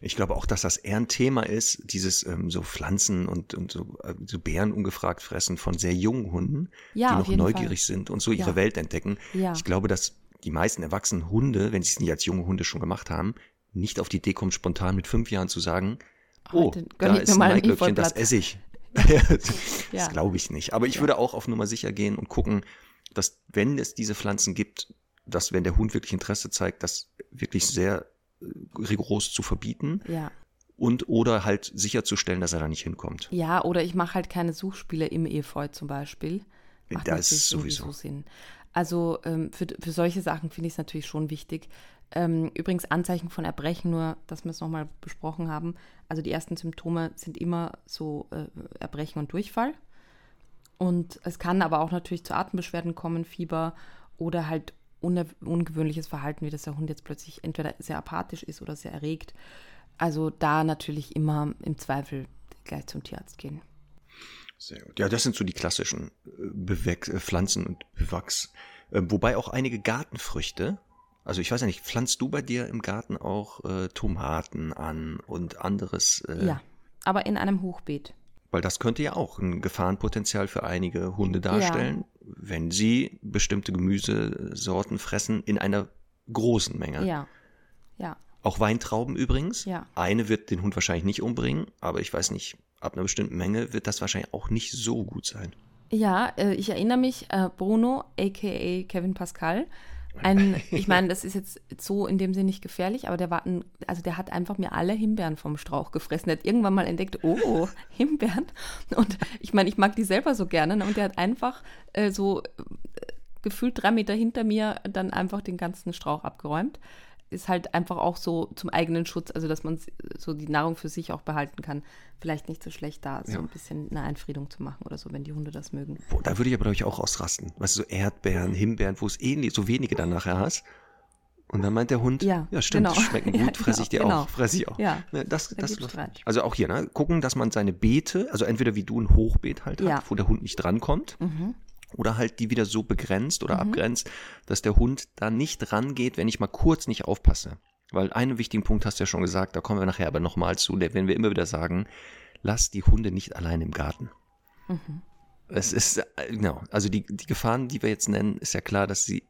Ich glaube auch, dass das eher ein Thema ist, dieses ähm, so Pflanzen und, und so, äh, so Beeren ungefragt fressen von sehr jungen Hunden, Ja, die noch neugierig sind und so ihre Ja. Welt entdecken. Ja. Ich glaube, dass die meisten erwachsenen Hunde, wenn sie es nicht als junge Hunde schon gemacht haben, nicht auf die Idee kommen, spontan mit fünf Jahren zu sagen, oh, gönn da ist ein Maiglöckchen, das esse ich. das glaube ich nicht. Aber ich würde auch auf Nummer sicher gehen und gucken, dass wenn es diese Pflanzen gibt, dass wenn der Hund wirklich Interesse zeigt, das wirklich sehr rigoros zu verbieten Ja. und oder halt sicherzustellen, dass er da nicht hinkommt. Ja, oder ich mache halt keine Suchspiele im Efeu zum Beispiel. Macht Das sowieso. Sinn. Also ähm, für, für solche Sachen finde ich es natürlich schon wichtig. Ähm, übrigens Anzeichen von Erbrechen, nur dass wir es nochmal besprochen haben. Also die ersten Symptome sind immer so äh, Erbrechen und Durchfall. Und es kann aber auch natürlich zu Atembeschwerden kommen, Fieber oder halt ungewöhnliches Verhalten, wie dass der Hund jetzt plötzlich entweder sehr apathisch ist oder sehr erregt. Also da natürlich immer im Zweifel gleich zum Tierarzt gehen. Sehr gut. Ja, das sind so die klassischen äh, Bewäch äh, Pflanzen und Bewachs. Äh, wobei auch einige Gartenfrüchte Also ich weiß ja nicht, pflanzt du bei dir im Garten auch äh, Tomaten an und anderes? Äh, Ja, aber in einem Hochbeet. Weil das könnte ja auch ein Gefahrenpotenzial für einige Hunde darstellen, wenn sie bestimmte Gemüsesorten fressen in einer großen Menge. Ja, ja. Auch Weintrauben übrigens. Ja. Eine wird den Hund wahrscheinlich nicht umbringen, aber ich weiß nicht, ab einer bestimmten Menge wird das wahrscheinlich auch nicht so gut sein. Ja, äh, ich erinnere mich, äh, Bruno, aka Kevin Pascal, ein, ich meine, das ist jetzt so in dem Sinne nicht gefährlich, aber der war ein, also der hat einfach mir alle Himbeeren vom Strauch gefressen. Der hat irgendwann mal entdeckt, oh, Himbeeren. Und ich meine, ich mag die selber so gerne. ne? Und der hat einfach äh, so äh, gefühlt drei Meter hinter mir dann einfach den ganzen Strauch abgeräumt. Ist halt einfach auch so zum eigenen Schutz, also dass man so die Nahrung für sich auch behalten kann. Vielleicht nicht so schlecht da, so Ja. ein bisschen eine Einfriedung zu machen oder so, wenn die Hunde das mögen. Boah, da würde ich aber, glaube ich, auch ausrasten. Weißt du, so Erdbeeren, Himbeeren, wo es eh nicht so wenige dann nachher hast. Und dann meint der Hund, Ja, stimmt, genau. die schmecken Ja, gut, fresse ich dir genau, auch, fresse ich auch. Ja. Ne, das, Da das, also auch hier, ne, gucken, dass man seine Beete, also entweder wie du ein Hochbeet halt Ja. hat, wo der Hund nicht drankommt, Mhm. Oder halt die wieder so begrenzt oder abgrenzt, dass der Hund da nicht rangeht, wenn ich mal kurz nicht aufpasse. Weil einen wichtigen Punkt hast du ja schon gesagt, da kommen wir nachher aber nochmal zu, der, wenn wir immer wieder sagen, lass die Hunde nicht allein im Garten. Es ist, äh, genau, also die, die Gefahren, die wir jetzt nennen, ist ja klar, dass sie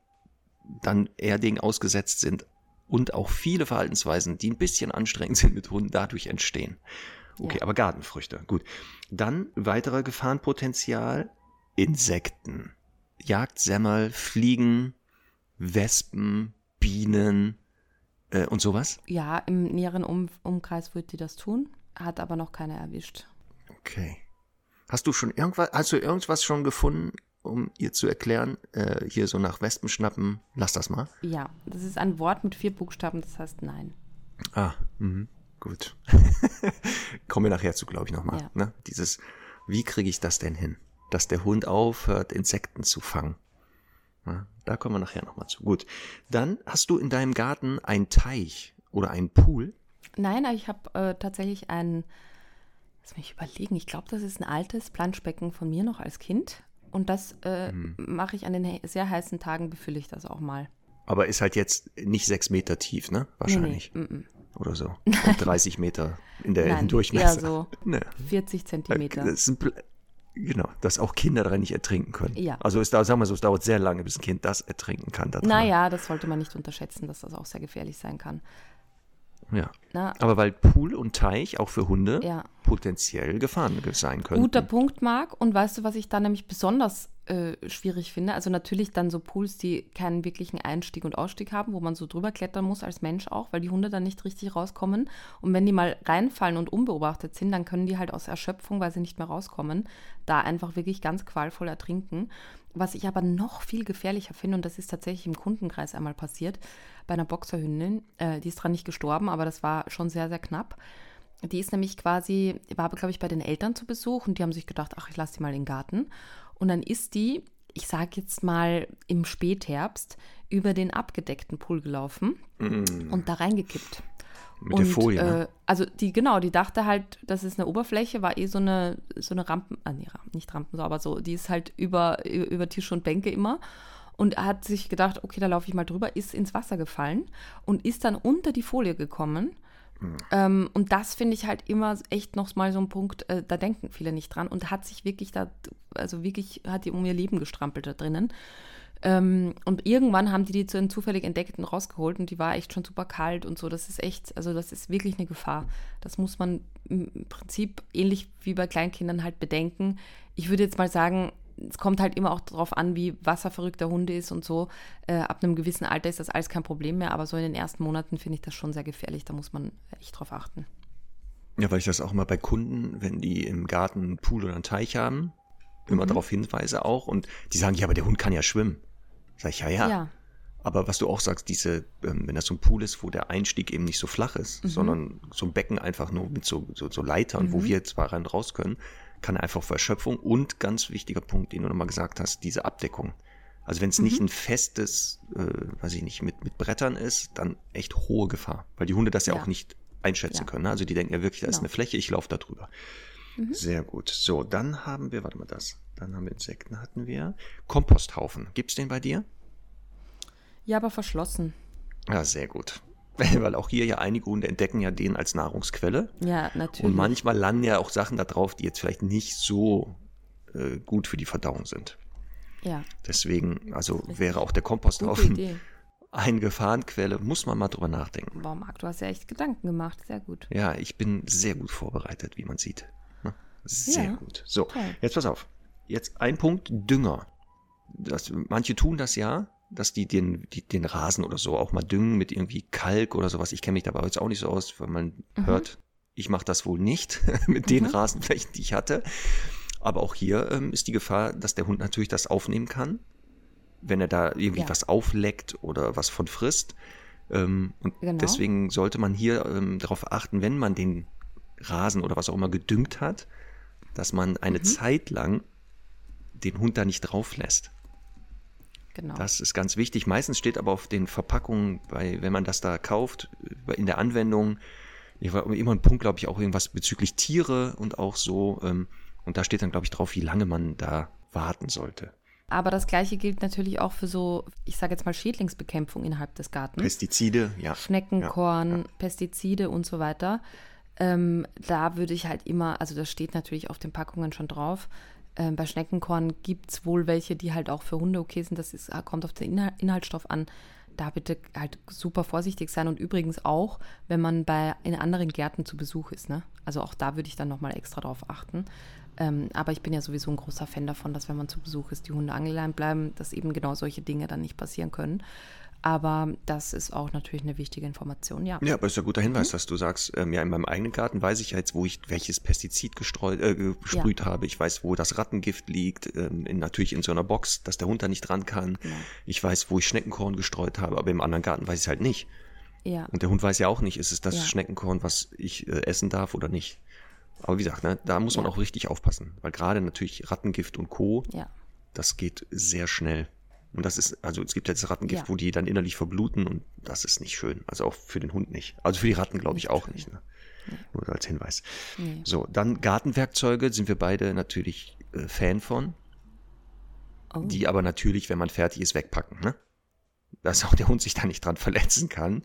dann eher Dingen ausgesetzt sind und auch viele Verhaltensweisen, die ein bisschen anstrengend sind mit Hunden, dadurch entstehen. Okay, Ja. aber Gartenfrüchte, gut. Dann weiterer Gefahrenpotenzial, Insekten. Jagdsämmerl, Fliegen, Wespen, Bienen äh, und sowas. Ja, im näheren um Umkreis wird die das tun, hat aber noch keiner erwischt. Okay. Hast du schon irgendwas, hast du irgendwas schon gefunden, um ihr zu erklären, äh, hier so nach Wespen schnappen, lass das mal. Ja, das ist ein Wort mit vier Buchstaben, das heißt nein. Ah, mhm, gut. Kommen wir nachher zu, glaube ich, nochmal. Ja. Ne? Dieses, wie kriege ich das denn hin? Dass der Hund aufhört, Insekten zu fangen. Ja, da kommen wir nachher nochmal zu. Gut. Dann hast du in deinem Garten einen Teich oder einen Pool. Nein, ich habe äh, tatsächlich ein, lass mich überlegen, ich glaube, das ist ein altes Planschbecken von mir noch als Kind. Und das äh, Mhm. mache ich an den sehr heißen Tagen, befülle ich das auch mal. Aber ist halt jetzt nicht sechs Meter tief, ne? Wahrscheinlich. Nee, nee. Oder so. Und 30 Meter in der Nein, Durchmesser. eher so Ne. 40 Zentimeter. Das ist ein Genau, dass auch Kinder daran nicht ertrinken können. Ja. Also es dauert, sagen wir so, es dauert sehr lange, bis ein Kind das ertrinken kann. Da drin. Naja, das sollte man nicht unterschätzen, dass das auch sehr gefährlich sein kann. Ja. Na, Aber weil Pool und Teich auch für Hunde Ja. potenziell Gefahren sein können. Guter Punkt, Marc. Und weißt du, was ich da nämlich besonders äh, schwierig finde? Also natürlich dann so Pools, die keinen wirklichen Einstieg und Ausstieg haben, wo man so drüber klettern muss als Mensch auch, weil die Hunde dann nicht richtig rauskommen. Und wenn die mal reinfallen und unbeobachtet sind, dann können die halt aus Erschöpfung, weil sie nicht mehr rauskommen, da einfach wirklich ganz qualvoll ertrinken. Was ich aber noch viel gefährlicher finde, und das ist tatsächlich im Kundenkreis einmal passiert, bei einer Boxerhündin, äh, die ist dran nicht gestorben, aber das war schon sehr, sehr knapp. Die ist nämlich quasi, war, glaube ich, bei den Eltern zu Besuch und die haben sich gedacht, ach, ich lasse die mal in den Garten. Und dann ist die, ich sage jetzt mal im Spätherbst, über den abgedeckten Pool gelaufen und da reingekippt. Mm. Mit der Folie, äh, ne? Also die, genau, die dachte halt, das ist eine Oberfläche, war eh so eine, so eine Rampen, ah, nee, nicht Rampen, aber so, die ist halt über, über Tische und Bänke immer und hat sich gedacht, okay, da laufe ich mal drüber, ist ins Wasser gefallen und ist dann unter die Folie gekommen. Ähm, und das finde ich halt immer echt noch mal so ein Punkt, äh, da denken viele nicht dran und hat sich wirklich da, also wirklich hat die um ihr Leben gestrampelt da drinnen. Ähm, und irgendwann haben die die zu den zufällig Entdeckten rausgeholt und die war echt schon super kalt und so. Das ist echt, also das ist wirklich eine Gefahr. Das muss man im Prinzip ähnlich wie bei Kleinkindern halt bedenken. Ich würde jetzt mal sagen, es kommt halt immer auch darauf an, wie wasserverrückt der Hund ist und so. Äh, ab einem gewissen Alter ist das alles kein Problem mehr, aber so in den ersten Monaten finde ich das schon sehr gefährlich. Da muss man echt drauf achten. Ja, weil ich das auch mal bei Kunden, wenn die im Garten einen Pool oder einen Teich haben, Mhm. immer darauf hinweise auch. Und die sagen, ja, aber der Hund kann ja schwimmen. Sag ich, ja, ja. Ja. Aber was du auch sagst, diese, ähm, wenn das so ein Pool ist, wo der Einstieg eben nicht so flach ist, Mhm. sondern so ein Becken einfach nur mit so, so, so Leitern, wo wir zwar rein und raus können, kann er einfach vor Erschöpfung und ganz wichtiger Punkt, den du nochmal gesagt hast, diese Abdeckung. Also wenn es nicht Mhm. ein festes, äh, weiß ich nicht, mit, mit Brettern ist, dann echt hohe Gefahr, weil die Hunde das ja, Ja. auch nicht einschätzen Ja. können. ne? Also die denken ja wirklich, da ist Genau. eine Fläche, ich laufe da drüber. Mhm. Sehr gut. So, dann haben wir, warte mal das, dann haben wir Insekten hatten wir. Komposthaufen. Gibt's den bei dir? Ja, aber verschlossen. Ja, sehr gut. Weil auch hier ja einige Hunde entdecken ja den als Nahrungsquelle. Ja, natürlich. Und manchmal landen ja auch Sachen da drauf, die jetzt vielleicht nicht so äh, gut für die Verdauung sind. ja, Deswegen, also wäre auch der Komposthaufen eine Gefahrenquelle, muss man mal drüber nachdenken. Boah, Marc, du hast ja echt Gedanken gemacht. Sehr gut. Ja, ich bin sehr gut vorbereitet, wie man sieht. Ne? Sehr Ja, gut. So, toll. jetzt pass auf. Jetzt ein Punkt, Dünger. Das, manche tun das ja, dass die den, die den Rasen oder so auch mal düngen mit irgendwie Kalk oder sowas. Ich kenne mich dabei jetzt auch nicht so aus, weil man Mhm. hört, ich mache das wohl nicht mit den Rasenflächen, die ich hatte. Aber auch hier ähm, ist die Gefahr, dass der Hund natürlich das aufnehmen kann, wenn er da irgendwie Ja. was aufleckt oder was von frisst. Ähm, und Genau. deswegen sollte man hier ähm, darauf achten, wenn man den Rasen oder was auch immer gedüngt hat, dass man eine Mhm. Zeit lang den Hund da nicht drauf lässt. Genau. Das ist ganz wichtig. Meistens steht aber auf den Verpackungen, bei, wenn man das da kauft, in der Anwendung, immer ein Punkt, glaube ich, auch irgendwas bezüglich Tiere und auch so. Ähm, und da steht dann, glaube ich, drauf, wie lange man da warten sollte. Aber das Gleiche gilt natürlich auch für so, ich sage jetzt mal Schädlingsbekämpfung innerhalb des Gartens. Pestizide, ja. Schneckenkorn, Ja, Pestizide und so weiter. Ähm, da würde ich halt immer, also das steht natürlich auf den Packungen schon drauf. Ähm, bei Schneckenkorn gibt es wohl welche, die halt auch für Hunde okay sind. Das ist, kommt auf den Inhal Inhaltsstoff an. Da bitte halt super vorsichtig sein und übrigens auch, wenn man bei in anderen Gärten zu Besuch ist. Ne? Also auch da würde ich dann nochmal extra drauf achten. Ähm, aber ich bin ja sowieso ein großer Fan davon, dass wenn man zu Besuch ist, die Hunde angeleint bleiben, dass eben genau solche Dinge dann nicht passieren können. Aber das ist auch natürlich eine wichtige Information, ja. Ja, aber ist ja ein guter Hinweis, Mhm. dass du sagst, ähm, ja, in meinem eigenen Garten weiß ich ja jetzt, wo ich welches Pestizid gestreut, äh, gesprüht habe. Ich weiß, wo das Rattengift liegt, ähm, in, natürlich in so einer Box, dass der Hund da nicht dran kann. Genau. Ich weiß, wo ich Schneckenkorn gestreut habe, aber im anderen Garten weiß ich es halt nicht. Ja, Und der Hund weiß ja auch nicht, ist es das Ja. Schneckenkorn, was ich äh, essen darf oder nicht. Aber wie gesagt, ne, da muss man Ja. auch richtig aufpassen, weil gerade natürlich Rattengift und Co., ja, das geht sehr schnell. Und das ist, also es gibt jetzt Rattengift, Ja. wo die dann innerlich verbluten und das ist nicht schön. Also auch für den Hund nicht. Also für die Ratten glaube ich auch nicht. Ne? Nur als Hinweis. nee. So, dann Gartenwerkzeuge sind wir beide natürlich äh, Fan von, Oh. die aber natürlich, wenn man fertig ist, wegpacken. Ne? Dass auch der Hund sich da nicht dran verletzen kann.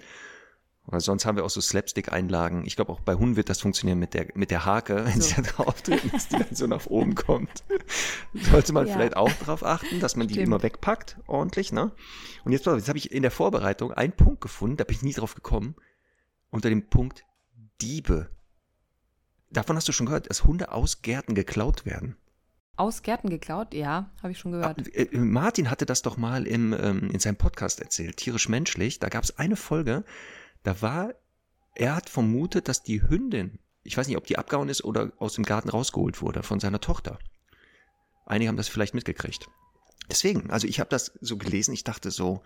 Weil sonst haben wir auch so Slapstick-Einlagen. Ich glaube, auch bei Hunden wird das funktionieren mit der, mit der Hake, wenn So. sie da drauf treten, dass die dann so nach oben kommt. Sollte man Ja. vielleicht auch darauf achten, dass man die Stimmt. immer wegpackt, ordentlich, ne? Und jetzt, jetzt habe ich in der Vorbereitung einen Punkt gefunden, da bin ich nie drauf gekommen, unter dem Punkt Diebe. Davon hast du schon gehört, dass Hunde aus Gärten geklaut werden. Aus Gärten geklaut? Ja, habe ich schon gehört. Ah, äh, Martin hatte das doch mal im, ähm, in seinem Podcast erzählt, tierisch-menschlich. Da gab es eine Folge, da war, er hat vermutet, dass die Hündin, ich weiß nicht, ob die abgehauen ist oder aus dem Garten rausgeholt wurde von seiner Tochter. Einige haben das vielleicht mitgekriegt. Deswegen, also ich habe das so gelesen, ich dachte so,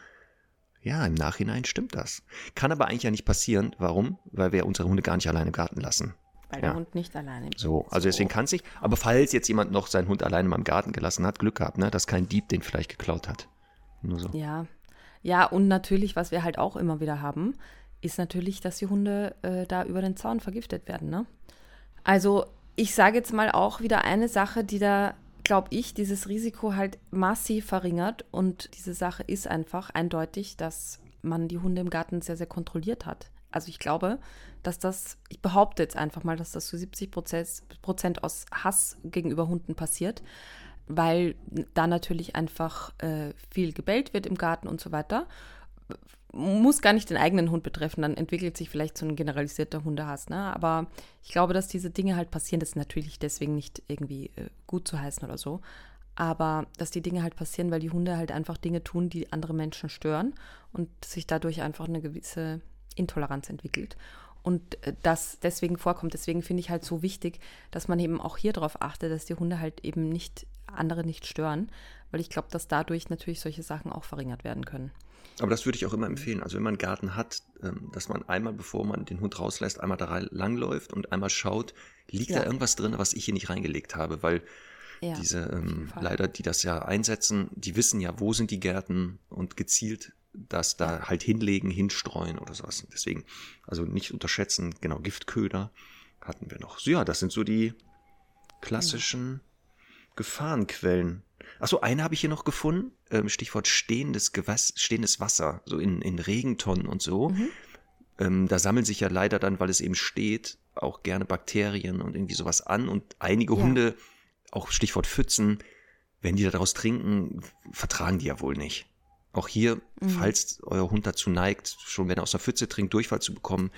ja, im Nachhinein stimmt das. Kann aber eigentlich ja nicht passieren. Warum? Weil wir unsere Hunde gar nicht alleine im Garten lassen. Weil ja. der Hund nicht alleine So, also deswegen kann es nicht. Aber falls jetzt jemand noch seinen Hund alleine mal im Garten gelassen hat, Glück gehabt, ne, dass kein Dieb den vielleicht geklaut hat. Nur so. Ja. Ja, und natürlich, was wir halt auch immer wieder haben, ist natürlich, dass die Hunde äh, da über den Zaun vergiftet werden. Ne? Also ich sage jetzt mal auch wieder eine Sache, die da, glaube ich, dieses Risiko halt massiv verringert. Und diese Sache ist einfach eindeutig, dass man die Hunde im Garten sehr, sehr kontrolliert hat. Also ich glaube, dass das, ich behaupte jetzt einfach mal, dass das zu 70 Prozent aus Hass gegenüber Hunden passiert, weil da natürlich einfach äh, viel gebellt wird im Garten und so weiter. Muss gar nicht den eigenen Hund betreffen, dann entwickelt sich vielleicht so ein generalisierter Hundehass. Ne? Aber ich glaube, dass diese Dinge halt passieren, das ist natürlich deswegen nicht irgendwie äh, gut zu heißen oder so. Aber dass die Dinge halt passieren, weil die Hunde halt einfach Dinge tun, die andere Menschen stören und sich dadurch einfach eine gewisse Intoleranz entwickelt. Und äh, das deswegen vorkommt. Deswegen finde ich halt so wichtig, dass man eben auch hier darauf achtet, dass die Hunde halt eben nicht andere nicht stören, weil ich glaube, dass dadurch natürlich solche Sachen auch verringert werden können. Aber das würde ich auch immer empfehlen. Also wenn man einen Garten hat, ähm, dass man einmal, bevor man den Hund rauslässt, einmal da langläuft und einmal schaut, liegt Ja. da irgendwas drin, was ich hier nicht reingelegt habe, weil Ja, diese ähm, leider, die das ja einsetzen, die wissen ja, wo sind die Gärten und gezielt das da halt hinlegen, hinstreuen oder sowas. Deswegen, also nicht unterschätzen, genau, Giftköder hatten wir noch. So, ja, das sind so die klassischen Gefahrenquellen. Achso, eine habe ich hier noch gefunden. Ähm, Stichwort stehendes, Gewass, stehendes Wasser, so in, in Regentonnen und so. Mhm. Ähm, da sammeln sich ja leider dann, weil es eben steht, auch gerne Bakterien und irgendwie sowas an. Und einige Ja. Hunde, auch Stichwort Pfützen, wenn die daraus trinken, vertragen die ja wohl nicht. Auch hier, Mhm. falls euer Hund dazu neigt, schon wenn er aus der Pfütze trinkt, Durchfall zu bekommen,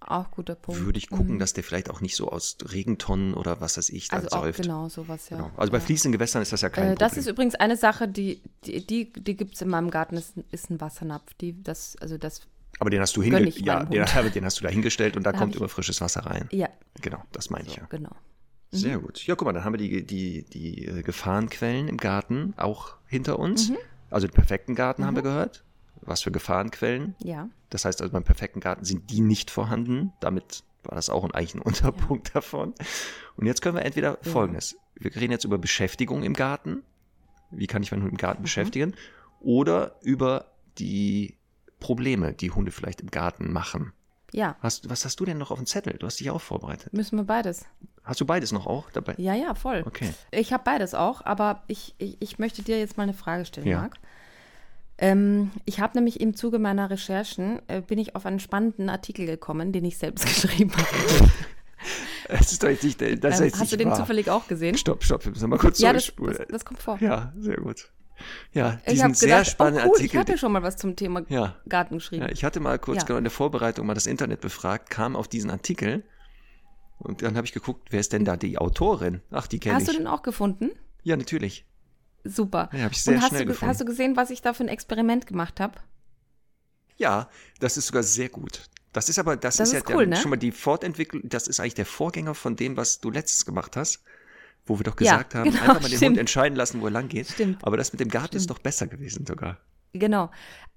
Auch guter Punkt. würde ich gucken, Mhm. dass der vielleicht auch nicht so aus Regentonnen oder was weiß ich dann Also säuft. genau sowas, ja. Genau. Also bei ja. fließenden Gewässern ist das ja kein Äh, Problem. das ist übrigens eine Sache, die, die, die, die gibt es in meinem Garten, ist, ein- ist ein Wassernapf. Die, das, also das, Aber den hast du, ich ja, den, den hast du da hingestellt und da Da kommt ich- immer frisches Wasser rein. ja, Genau, das meine ich so, ja. genau. Sehr gut. Ja, guck mal, dann haben wir die, die, die äh, Gefahrenquellen im Garten auch hinter uns. Mhm. Also den perfekten Garten haben wir gehört. Was für Gefahrenquellen. Ja, Das heißt also beim perfekten Garten sind die nicht vorhanden. Damit war das auch ein, eigentlich ein Unterpunkt davon. Und jetzt können wir entweder folgendes. Wir reden jetzt über Beschäftigung im Garten. Wie kann ich meinen Hund im Mhm. Garten beschäftigen? Oder über die Probleme, die Hunde vielleicht im Garten machen. ja, Hast, was hast du denn noch auf dem Zettel? Du hast dich auch vorbereitet. müssen wir beides. Hast du beides noch auch dabei? Ja, ja, voll. Okay. Ich habe beides auch, aber ich, ich, ich möchte dir jetzt mal eine Frage stellen, Ja. Marc. Ähm, ich habe nämlich im Zuge meiner Recherchen, äh, bin ich auf einen spannenden Artikel gekommen, den ich selbst geschrieben habe. Das ist doch jetzt nicht, das ist Ähm, jetzt hast du den wahr. zufällig auch gesehen? Stopp, stopp, wir müssen mal kurz Ja, das, das, das kommt vor. ja, sehr gut. Ja, ich diesen sehr gedacht, spannenden oh cool, ich Artikel. hatte schon mal was zum Thema Ja. Garten geschrieben. Ja, ich hatte mal kurz Ja. genau in der Vorbereitung mal das Internet befragt, kam auf diesen Artikel und dann habe ich geguckt, wer ist denn da die Autorin? Ach, die kenne Hast du ich. den auch gefunden? Ja, natürlich. Super. Ja, hab ich sehr Und hast schnell du, gefunden. hast du gesehen, was ich da für ein Experiment gemacht habe? Ja, das ist sogar sehr gut. Das ist aber, das, Das ist, ist ja cool, der, ne? schon mal die Fortentwicklung, das ist eigentlich der Vorgänger von dem, was du letztes gemacht hast, wo wir doch gesagt haben, genau, einfach mal den stimmt. Hund entscheiden lassen, wo er lang geht. Stimmt. Aber das mit dem Garten ist Stimmt. doch besser gewesen sogar. Genau.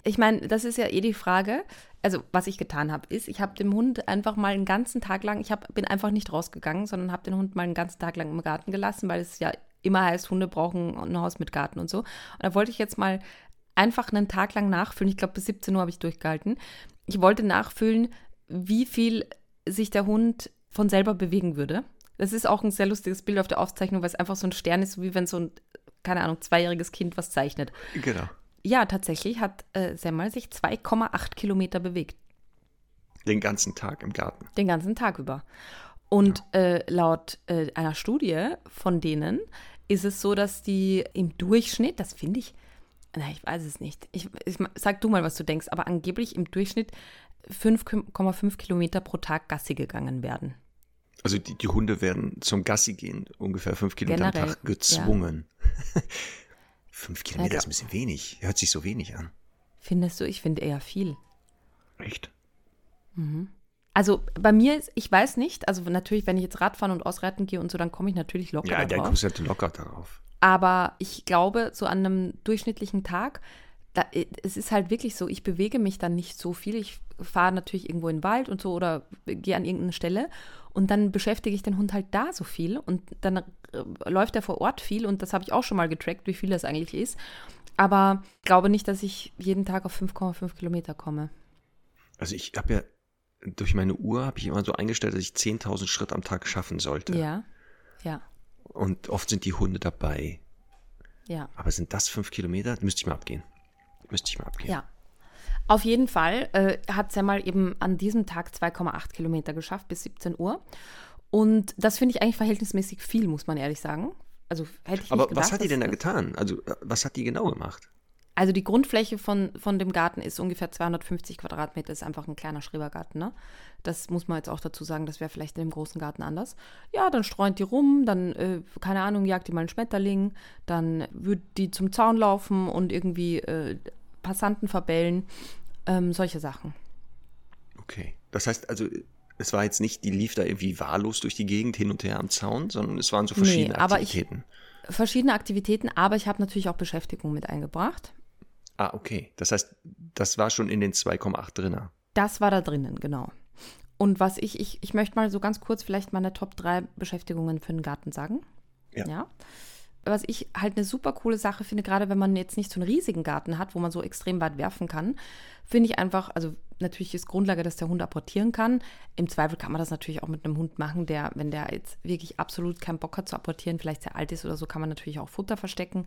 Ich meine, das ist ja eh die Frage. Also, was ich getan habe, ist, ich habe dem Hund einfach mal einen ganzen Tag lang, ich hab, bin einfach nicht rausgegangen, sondern habe den Hund mal einen ganzen Tag lang im Garten gelassen, weil es ja immer heißt, Hunde brauchen ein Haus mit Garten und so. Und da wollte ich jetzt mal einfach einen Tag lang nachfüllen. Ich glaube, bis 17 Uhr habe ich durchgehalten. Ich wollte nachfüllen, wie viel sich der Hund von selber bewegen würde. Das ist auch ein sehr lustiges Bild auf der Aufzeichnung, weil es einfach so ein Stern ist, so wie wenn so ein, keine Ahnung, zweijähriges Kind was zeichnet. Genau. Ja, tatsächlich hat äh, Semmel sich 2,8 Kilometer bewegt. Den ganzen Tag im Garten. Den ganzen Tag über. Und äh, laut äh, einer Studie von denen ist es so, dass die im Durchschnitt, das finde ich, na, ich weiß es nicht. Ich, ich, sag du mal, was du denkst, aber angeblich im Durchschnitt 5,5 Kilometer pro Tag Gassi gegangen werden. Also die, die Hunde werden zum Gassi gehen, ungefähr fünf Kilometer am Generell, Tag gezwungen. fünf Kilometer Ja, ist ein bisschen wenig. Hört sich so wenig an. Findest du? Ich finde eher viel. Echt? Also bei mir, ist, ich weiß nicht, also natürlich, wenn ich jetzt Radfahren und Ausreiten gehe und so, dann komme ich natürlich locker Ja, darauf. kommst halt locker darauf. Aber ich glaube, so an einem durchschnittlichen Tag, da, es ist halt wirklich so, ich bewege mich dann nicht so viel. Ich fahre natürlich irgendwo in den Wald und so oder gehe an irgendeine Stelle und dann beschäftige ich den Hund halt da so viel und dann äh, läuft er vor Ort viel und das habe ich auch schon mal getrackt, wie viel das eigentlich ist. Aber ich glaube nicht, dass ich jeden Tag auf 5,5 Kilometer komme. Also ich habe ja, durch meine Uhr habe ich immer so eingestellt, dass ich 10.000 Schritt am Tag schaffen sollte. Ja, ja, Und oft sind die Hunde dabei. ja. Aber sind das fünf Kilometer? Müsste ich mal abgehen. Müsste ich mal abgehen. Ja. Auf jeden Fall äh, hat Semmel eben an diesem Tag 2,8 Kilometer geschafft bis 17 Uhr. Und das finde ich eigentlich verhältnismäßig viel, muss man ehrlich sagen. Also hätte ich Aber nicht gedacht. was hat die denn da getan? Also äh, was hat die genau gemacht? Also die Grundfläche von, von dem Garten ist ungefähr 250 Quadratmeter, ist einfach ein kleiner Schrebergarten, ne? Das muss man jetzt auch dazu sagen, das wäre vielleicht in dem großen Garten anders. Ja, dann streunt die rum, dann, äh, keine Ahnung, jagt die mal einen Schmetterling, dann würde die zum Zaun laufen und irgendwie äh, Passanten verbellen, ähm, solche Sachen. Okay. Das heißt also, es war jetzt nicht, die lief da irgendwie wahllos durch die Gegend hin und her am Zaun, sondern es waren so verschiedene Nee, aber ich- Aktivitäten. Verschiedene Aktivitäten, aber ich habe natürlich auch Beschäftigung mit eingebracht. Ah, okay. Das heißt, das war schon in den 2,8 drinner. Das war da drinnen, genau. Und was ich, ich, ich möchte mal so ganz kurz vielleicht meine Top 3 Beschäftigungen für den Garten sagen. Ja. Was ich halt eine super coole Sache finde, gerade wenn man jetzt nicht so einen riesigen Garten hat, wo man so extrem weit werfen kann, finde ich einfach, also natürlich ist Grundlage, dass der Hund apportieren kann. Im Zweifel kann man das natürlich auch mit einem Hund machen, der, wenn der jetzt wirklich absolut keinen Bock hat zu apportieren, vielleicht sehr alt ist oder so, kann man natürlich auch Futter verstecken.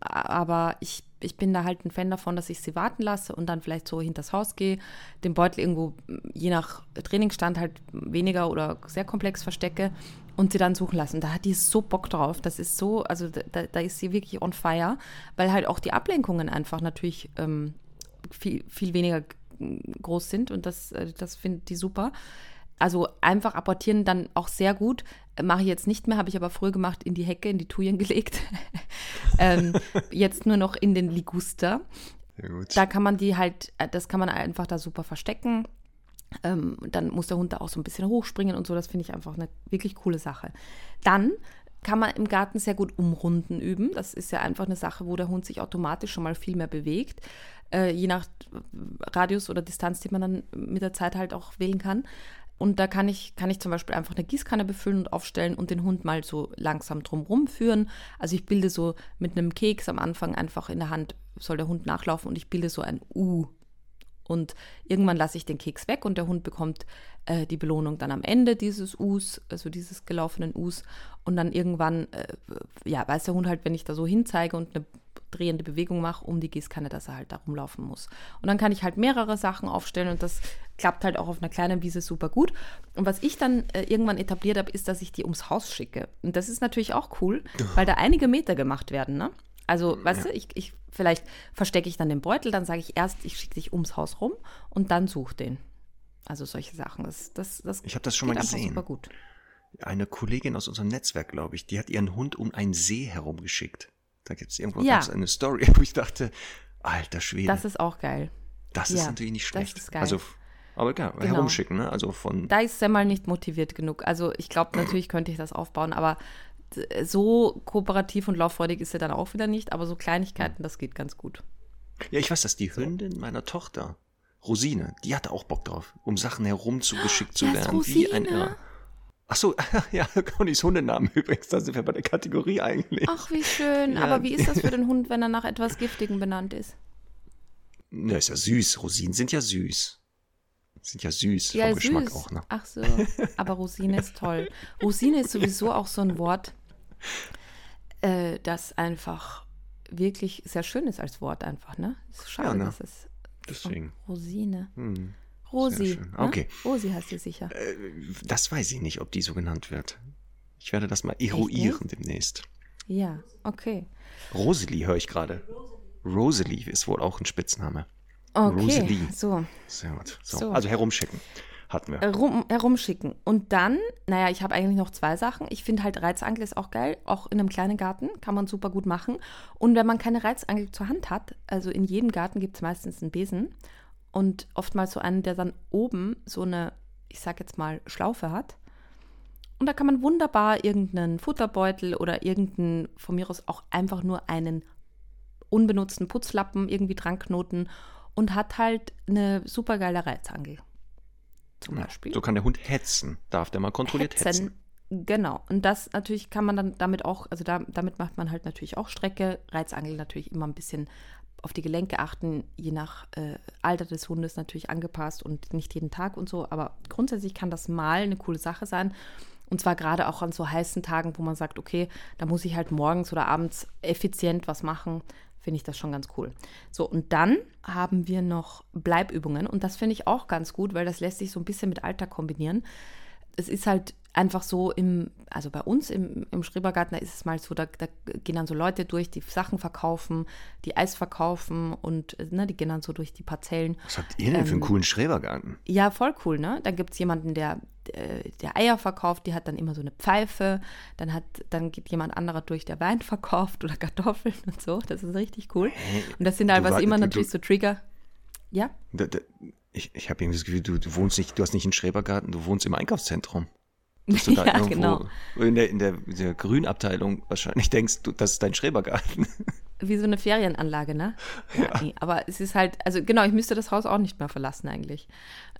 Aber ich, ich bin da halt ein Fan davon, dass ich sie warten lasse und dann vielleicht so hinters Haus gehe, den Beutel irgendwo je nach Trainingsstand halt weniger oder sehr komplex verstecke und sie dann suchen lassen. Da hat die so Bock drauf. Das ist so, also da, da ist sie wirklich on fire, weil halt auch die Ablenkungen einfach natürlich ähm, viel, viel weniger groß sind und das, äh, das findet die super. Also einfach apportieren dann auch sehr gut. Mache ich jetzt nicht mehr, habe ich aber früher gemacht, in die Hecke, in die Tuyen gelegt. ähm, jetzt nur noch in den Liguster. Da kann man die halt, äh, das kann man einfach da super verstecken. Ähm, dann muss der Hund da auch so ein bisschen hochspringen und so. Das finde ich einfach eine wirklich coole Sache. Dann kann man im Garten sehr gut umrunden üben. Das ist ja einfach eine Sache, wo der Hund sich automatisch schon mal viel mehr bewegt äh, je nach Radius oder Distanz, die man dann mit der Zeit halt auch wählen kann. Und da kann ich, kann ich zum Beispiel einfach eine Gießkanne befüllen und aufstellen und den Hund mal so langsam drumherum führen. Also ich bilde so mit einem Keks am Anfang einfach in der Hand, soll der Hund nachlaufen und ich bilde so ein U. Und irgendwann lasse ich den Keks weg und der Hund bekommt äh, die Belohnung dann am Ende dieses Us, also dieses gelaufenen Us. Und dann irgendwann, äh, ja, weiß der Hund halt, wenn ich da so hinzeige und eine drehende Bewegung mache um die Gießkanne, dass er halt da rumlaufen muss. Und dann kann ich halt mehrere Sachen aufstellen und das klappt halt auch auf einer kleinen Wiese super gut. Und was ich dann äh, irgendwann etabliert habe, ist, dass ich die ums Haus schicke. Und das ist natürlich auch cool, weil da einige Meter gemacht werden, ne? Also, weißt ja. du, ich, ich, vielleicht verstecke ich dann den Beutel, dann sage ich erst, ich schicke dich ums Haus rum und dann such den. Also solche Sachen. Das, das, das ich habe das schon mal gesehen. Super gut. Eine Kollegin aus unserem Netzwerk, glaube ich, die hat ihren Hund um einen See herumgeschickt. Da gibt es irgendwo ja. eine Story, wo ich dachte, alter Schwede. Das ist auch geil. Das ist natürlich nicht schlecht. Das ist geil. Also, aber klar, genau. herumschicken, ne? Also von. Da ist Semmel nicht motiviert genug. Also ich glaube, natürlich könnte ich das aufbauen, aber so kooperativ und lauffreudig ist er dann auch wieder nicht, aber so Kleinigkeiten, das geht ganz gut. Ja, ich weiß, dass die Hündin meiner Tochter, Rosine, die hatte auch Bock drauf, um Sachen herumzugeschickt zu werden. Wie ein Irr. Ach so, ja, Connys Hundenamen übrigens, da sind wir bei der Kategorie eigentlich. Ach, wie schön. Ja. Aber wie ist das für den Hund, wenn er nach etwas Giftigem benannt ist? Na, ist ja süß. Rosinen sind ja süß. Sind ja süß ja, vom süß. Geschmack auch, ne? Ach so, aber Rosine ist toll. Rosine ist sowieso auch so ein Wort, äh, das einfach wirklich sehr schön ist als Wort einfach, ne? ist schade, ja, ne? dass es Deswegen. Rosine. Hm. Rosi. Ne? Okay. Rosi heißt sie sicher. Äh, das weiß ich nicht, ob die so genannt wird. Ich werde das mal eruieren demnächst. Ja, okay. Rosalie höre ich gerade. Rosalie ist wohl auch ein Spitzname. Okay, Rosalie. so. Sehr gut. So. so. Also herumschicken hatten wir. Herum, herumschicken. Und dann, naja, ich habe eigentlich noch zwei Sachen. Ich finde halt Reizangel ist auch geil. Auch in einem kleinen Garten kann man super gut machen. Und wenn man keine Reizangel zur Hand hat, also in jedem Garten gibt es meistens einen Besen und oftmals so einen, der dann oben so eine, ich sag jetzt mal, Schlaufe hat. Und da kann man wunderbar irgendeinen Futterbeutel oder irgendeinen, von mir aus auch einfach nur einen unbenutzten Putzlappen irgendwie dran knoten und hat halt eine super geile Reizangel. Zum Beispiel. So kann der Hund hetzen, darf der mal kontrolliert hetzen. hetzen. Genau. Und das natürlich kann man dann damit auch, also da, damit macht man halt natürlich auch Strecke. Reizangel natürlich immer ein bisschen auf die Gelenke achten, je nach äh, Alter des Hundes natürlich angepasst und nicht jeden Tag und so. Aber grundsätzlich kann das mal eine coole Sache sein. Und zwar gerade auch an so heißen Tagen, wo man sagt, okay, da muss ich halt morgens oder abends effizient was machen, finde ich das schon ganz cool. So, und dann haben wir noch Bleibübungen und das finde ich auch ganz gut, weil das lässt sich so ein bisschen mit Alter kombinieren. Es ist halt einfach so im, also bei uns im, im Schrebergarten, da ist es mal so, da, da, gehen dann so Leute durch, die Sachen verkaufen, die Eis verkaufen und ne, die gehen dann so durch die Parzellen. Was habt ihr denn ähm, für einen ähm, coolen Schrebergarten? Ja, voll cool, ne? Dann gibt es jemanden, der, der Eier verkauft, die hat dann immer so eine Pfeife, dann hat, dann geht jemand anderer durch, der Wein verkauft oder Kartoffeln und so. Das ist richtig cool. Und das sind halt was immer natürlich so Trigger. Ja? Da, da, ich ich habe irgendwie das Gefühl, du, du wohnst nicht, du hast nicht einen Schrebergarten, du wohnst im Einkaufszentrum. Dass du da ja, irgendwo genau. in, der, in, der, in der Grünabteilung wahrscheinlich denkst, du, das ist dein Schrebergarten. Wie so eine Ferienanlage, ne? Ja, nee, aber es ist halt, also genau, ich müsste das Haus auch nicht mehr verlassen eigentlich.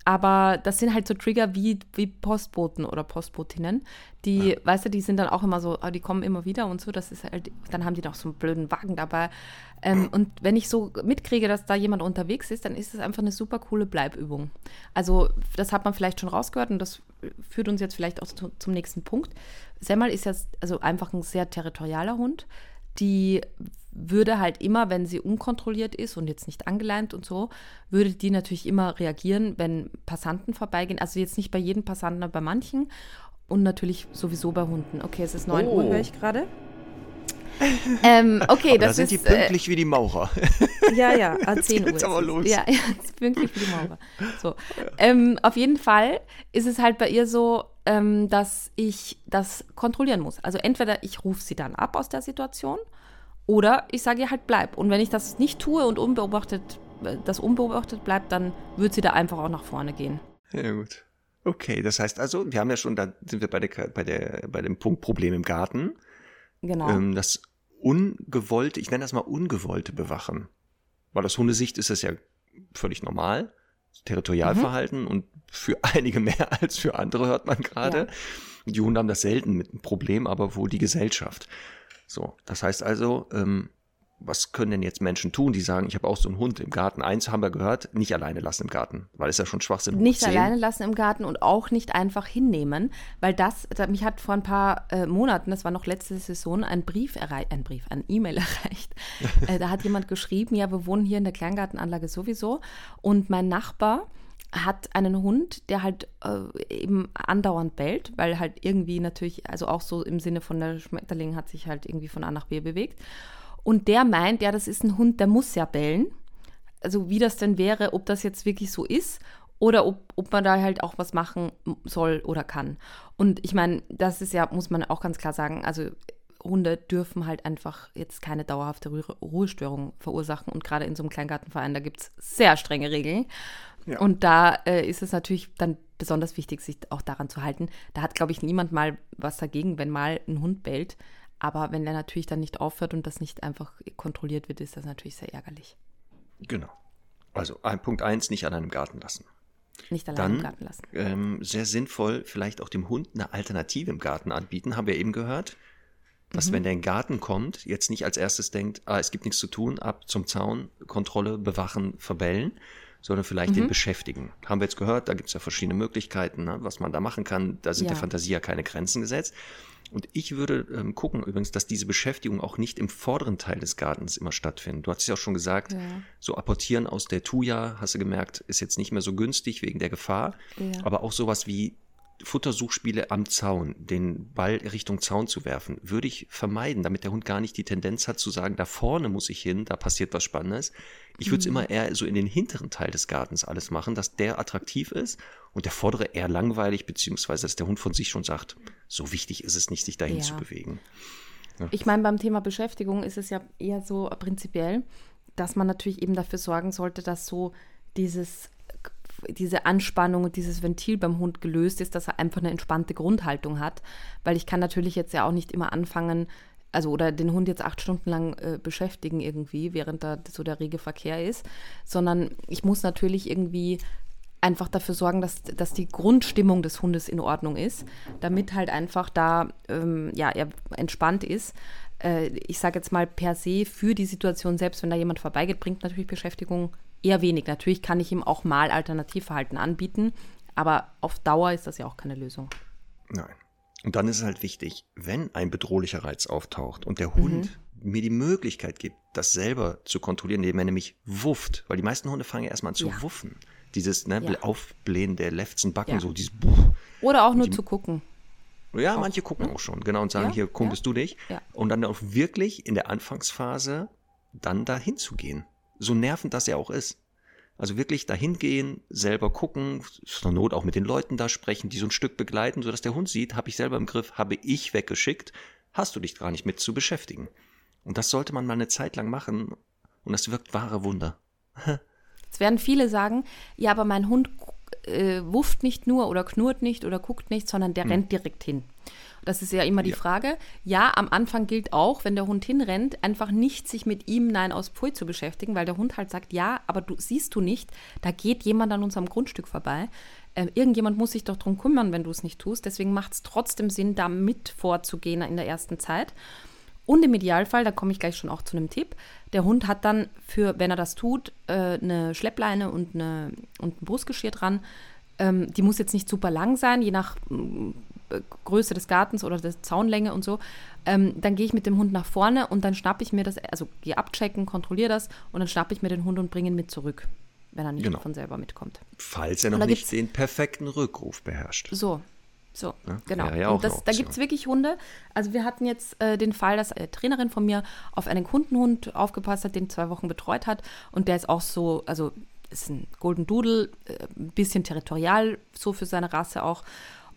Aber das sind halt so Trigger wie, wie Postboten oder Postbotinnen, die, ja. weißt du, die sind dann auch immer so, oh, die kommen immer wieder und so, das ist halt, dann haben die noch so einen blöden Wagen dabei. Ähm, und wenn ich so mitkriege, dass da jemand unterwegs ist, dann ist es einfach eine super coole Bleibübung. Also, das hat man vielleicht schon rausgehört und das führt uns jetzt vielleicht auch zu, zum nächsten Punkt. Semmel ist jetzt also einfach ein sehr territorialer Hund die würde halt immer, wenn sie unkontrolliert ist und jetzt nicht angeleint und so, würde die natürlich immer reagieren, wenn Passanten vorbeigehen. Also jetzt nicht bei jedem Passanten, aber bei manchen. Und natürlich sowieso bei Hunden. Okay, es ist 9 oh. Uhr, höre ich gerade. ähm, okay, aber das da sind ist, die pünktlich äh, wie die Maurer. Ja, ja, ah, 10 Uhr. Ist aber los. Ja, ja, pünktlich wie die Maurer. So. Ähm, auf jeden Fall ist es halt bei ihr so, ähm, dass ich das kontrollieren muss. Also entweder ich rufe sie dann ab aus der Situation oder ich sage ihr halt bleib. Und wenn ich das nicht tue und unbeobachtet, äh, das unbeobachtet bleibt, dann wird sie da einfach auch nach vorne gehen. Ja, gut. Okay, das heißt also, wir haben ja schon, da sind wir bei, der, bei, der, bei dem Punkt Problem im Garten. Genau. Ähm, das ungewollte, ich nenne das mal ungewollte Bewachen. Weil aus Hundesicht ist das ja völlig normal. Territorialverhalten mhm. und für einige mehr als für andere hört man gerade. Ja. Die Hunde haben das selten mit einem Problem, aber wohl die Gesellschaft. So, das heißt also, ähm, was können denn jetzt Menschen tun, die sagen, ich habe auch so einen Hund im Garten. Eins haben wir gehört, nicht alleine lassen im Garten, weil es ja schon Schwachsinn Nicht alleine lassen im Garten und auch nicht einfach hinnehmen, weil das, mich hat vor ein paar äh, Monaten, das war noch letzte Saison, ein Brief erreicht, ein Brief, ein E-Mail erreicht. äh, da hat jemand geschrieben, ja, wir wohnen hier in der Kleingartenanlage sowieso und mein Nachbar hat einen Hund, der halt äh, eben andauernd bellt, weil halt irgendwie natürlich, also auch so im Sinne von der Schmetterling hat sich halt irgendwie von A nach B bewegt. Und der meint, ja, das ist ein Hund, der muss ja bellen. Also wie das denn wäre, ob das jetzt wirklich so ist oder ob, ob man da halt auch was machen soll oder kann. Und ich meine, das ist ja, muss man auch ganz klar sagen, also Hunde dürfen halt einfach jetzt keine dauerhafte Ruhestörung verursachen. Und gerade in so einem Kleingartenverein, da gibt es sehr strenge Regeln. Ja. Und da äh, ist es natürlich dann besonders wichtig, sich auch daran zu halten. Da hat, glaube ich, niemand mal was dagegen, wenn mal ein Hund bellt. Aber wenn der natürlich dann nicht aufhört und das nicht einfach kontrolliert wird, ist das natürlich sehr ärgerlich. Genau. Also ein Punkt eins, nicht an einem Garten lassen. Nicht allein dann, im Garten lassen. Ähm, sehr sinnvoll, vielleicht auch dem Hund eine Alternative im Garten anbieten, haben wir eben gehört. Dass, mhm. wenn der in den Garten kommt, jetzt nicht als erstes denkt, ah, es gibt nichts zu tun, ab zum Zaun, Kontrolle, bewachen, verbellen, sondern vielleicht mhm. den beschäftigen. Haben wir jetzt gehört, da gibt es ja verschiedene Möglichkeiten, ne, was man da machen kann. Da sind ja. der Fantasie ja keine Grenzen gesetzt. Und ich würde ähm, gucken übrigens, dass diese Beschäftigung auch nicht im vorderen Teil des Gartens immer stattfindet. Du hast ja auch schon gesagt, ja. so apportieren aus der Tuya, hast du gemerkt, ist jetzt nicht mehr so günstig wegen der Gefahr. Ja. Aber auch sowas wie Futtersuchspiele am Zaun, den Ball Richtung Zaun zu werfen, würde ich vermeiden, damit der Hund gar nicht die Tendenz hat zu sagen, da vorne muss ich hin, da passiert was Spannendes. Ich würde es mhm. immer eher so in den hinteren Teil des Gartens alles machen, dass der attraktiv ist und der vordere eher langweilig, beziehungsweise dass der Hund von sich schon sagt, so wichtig ist es nicht, sich dahin ja. zu bewegen. Ja. Ich meine, beim Thema Beschäftigung ist es ja eher so prinzipiell, dass man natürlich eben dafür sorgen sollte, dass so dieses diese Anspannung und dieses Ventil beim Hund gelöst ist, dass er einfach eine entspannte Grundhaltung hat. Weil ich kann natürlich jetzt ja auch nicht immer anfangen, also oder den Hund jetzt acht Stunden lang äh, beschäftigen irgendwie, während da so der rege Verkehr ist, sondern ich muss natürlich irgendwie einfach dafür sorgen, dass, dass die Grundstimmung des Hundes in Ordnung ist, damit halt einfach da ähm, ja, er entspannt ist. Äh, ich sage jetzt mal per se für die Situation selbst, wenn da jemand vorbeigeht, bringt natürlich Beschäftigung eher wenig. Natürlich kann ich ihm auch mal Alternativverhalten anbieten, aber auf Dauer ist das ja auch keine Lösung. Nein. Und dann ist es halt wichtig, wenn ein bedrohlicher Reiz auftaucht und der Hund mhm. mir die Möglichkeit gibt, das selber zu kontrollieren, indem er nämlich wufft, weil die meisten Hunde fangen ja erstmal an zu ja. wuffen. Dieses ne, ja. Aufblähen der Lefzen Backen, ja. so dieses Buch. Oder auch nur die, zu gucken. Ja, auch. manche gucken auch schon, genau, und sagen, hier, komm, bist du dich. Und dann auch wirklich in der Anfangsphase dann dahin zu gehen so nervend das ja auch ist. Also wirklich dahin gehen, selber gucken, zur Not auch mit den Leuten da sprechen, die so ein Stück begleiten, sodass der Hund sieht, habe ich selber im Griff, habe ich weggeschickt, hast du dich gar nicht mit zu beschäftigen. Und das sollte man mal eine Zeit lang machen und das wirkt wahre Wunder. Jetzt werden viele sagen, ja, aber mein Hund äh, wufft nicht nur oder knurrt nicht oder guckt nicht, sondern der hm. rennt direkt hin. Das ist ja immer die Ja. Frage. Ja, am Anfang gilt auch, wenn der Hund hinrennt, einfach nicht sich mit ihm nein aus Pfui zu beschäftigen, weil der Hund halt sagt, ja, aber du siehst du nicht, da geht jemand an unserem Grundstück vorbei. Ähm, irgendjemand muss sich doch drum kümmern, wenn du es nicht tust. Deswegen macht es trotzdem Sinn, da mit vorzugehen in der ersten Zeit. Und im Idealfall, da komme ich gleich schon auch zu einem Tipp, der Hund hat dann für, wenn er das tut, äh, eine Schleppleine und, eine, und ein Brustgeschirr dran. Ähm, die muss jetzt nicht super lang sein, je nach mm, äh, Größe des Gartens oder der Zaunlänge und so. Ähm, dann gehe ich mit dem Hund nach vorne und dann schnappe ich mir das, also gehe abchecken, kontrolliere das und dann schnappe ich mir den Hund und bringe ihn mit zurück, wenn er nicht Genau. von selber mitkommt. Falls er noch nicht den perfekten Rückruf beherrscht. So, so, Ja, genau. wäre ja und das, da gibt es wirklich Hunde. Also wir hatten jetzt äh, den Fall, dass eine Trainerin von mir auf einen Kundenhund aufgepasst hat, den zwei Wochen betreut hat. Und der ist auch so, also ist ein Golden Doodle, äh, ein bisschen territorial, so für seine Rasse auch.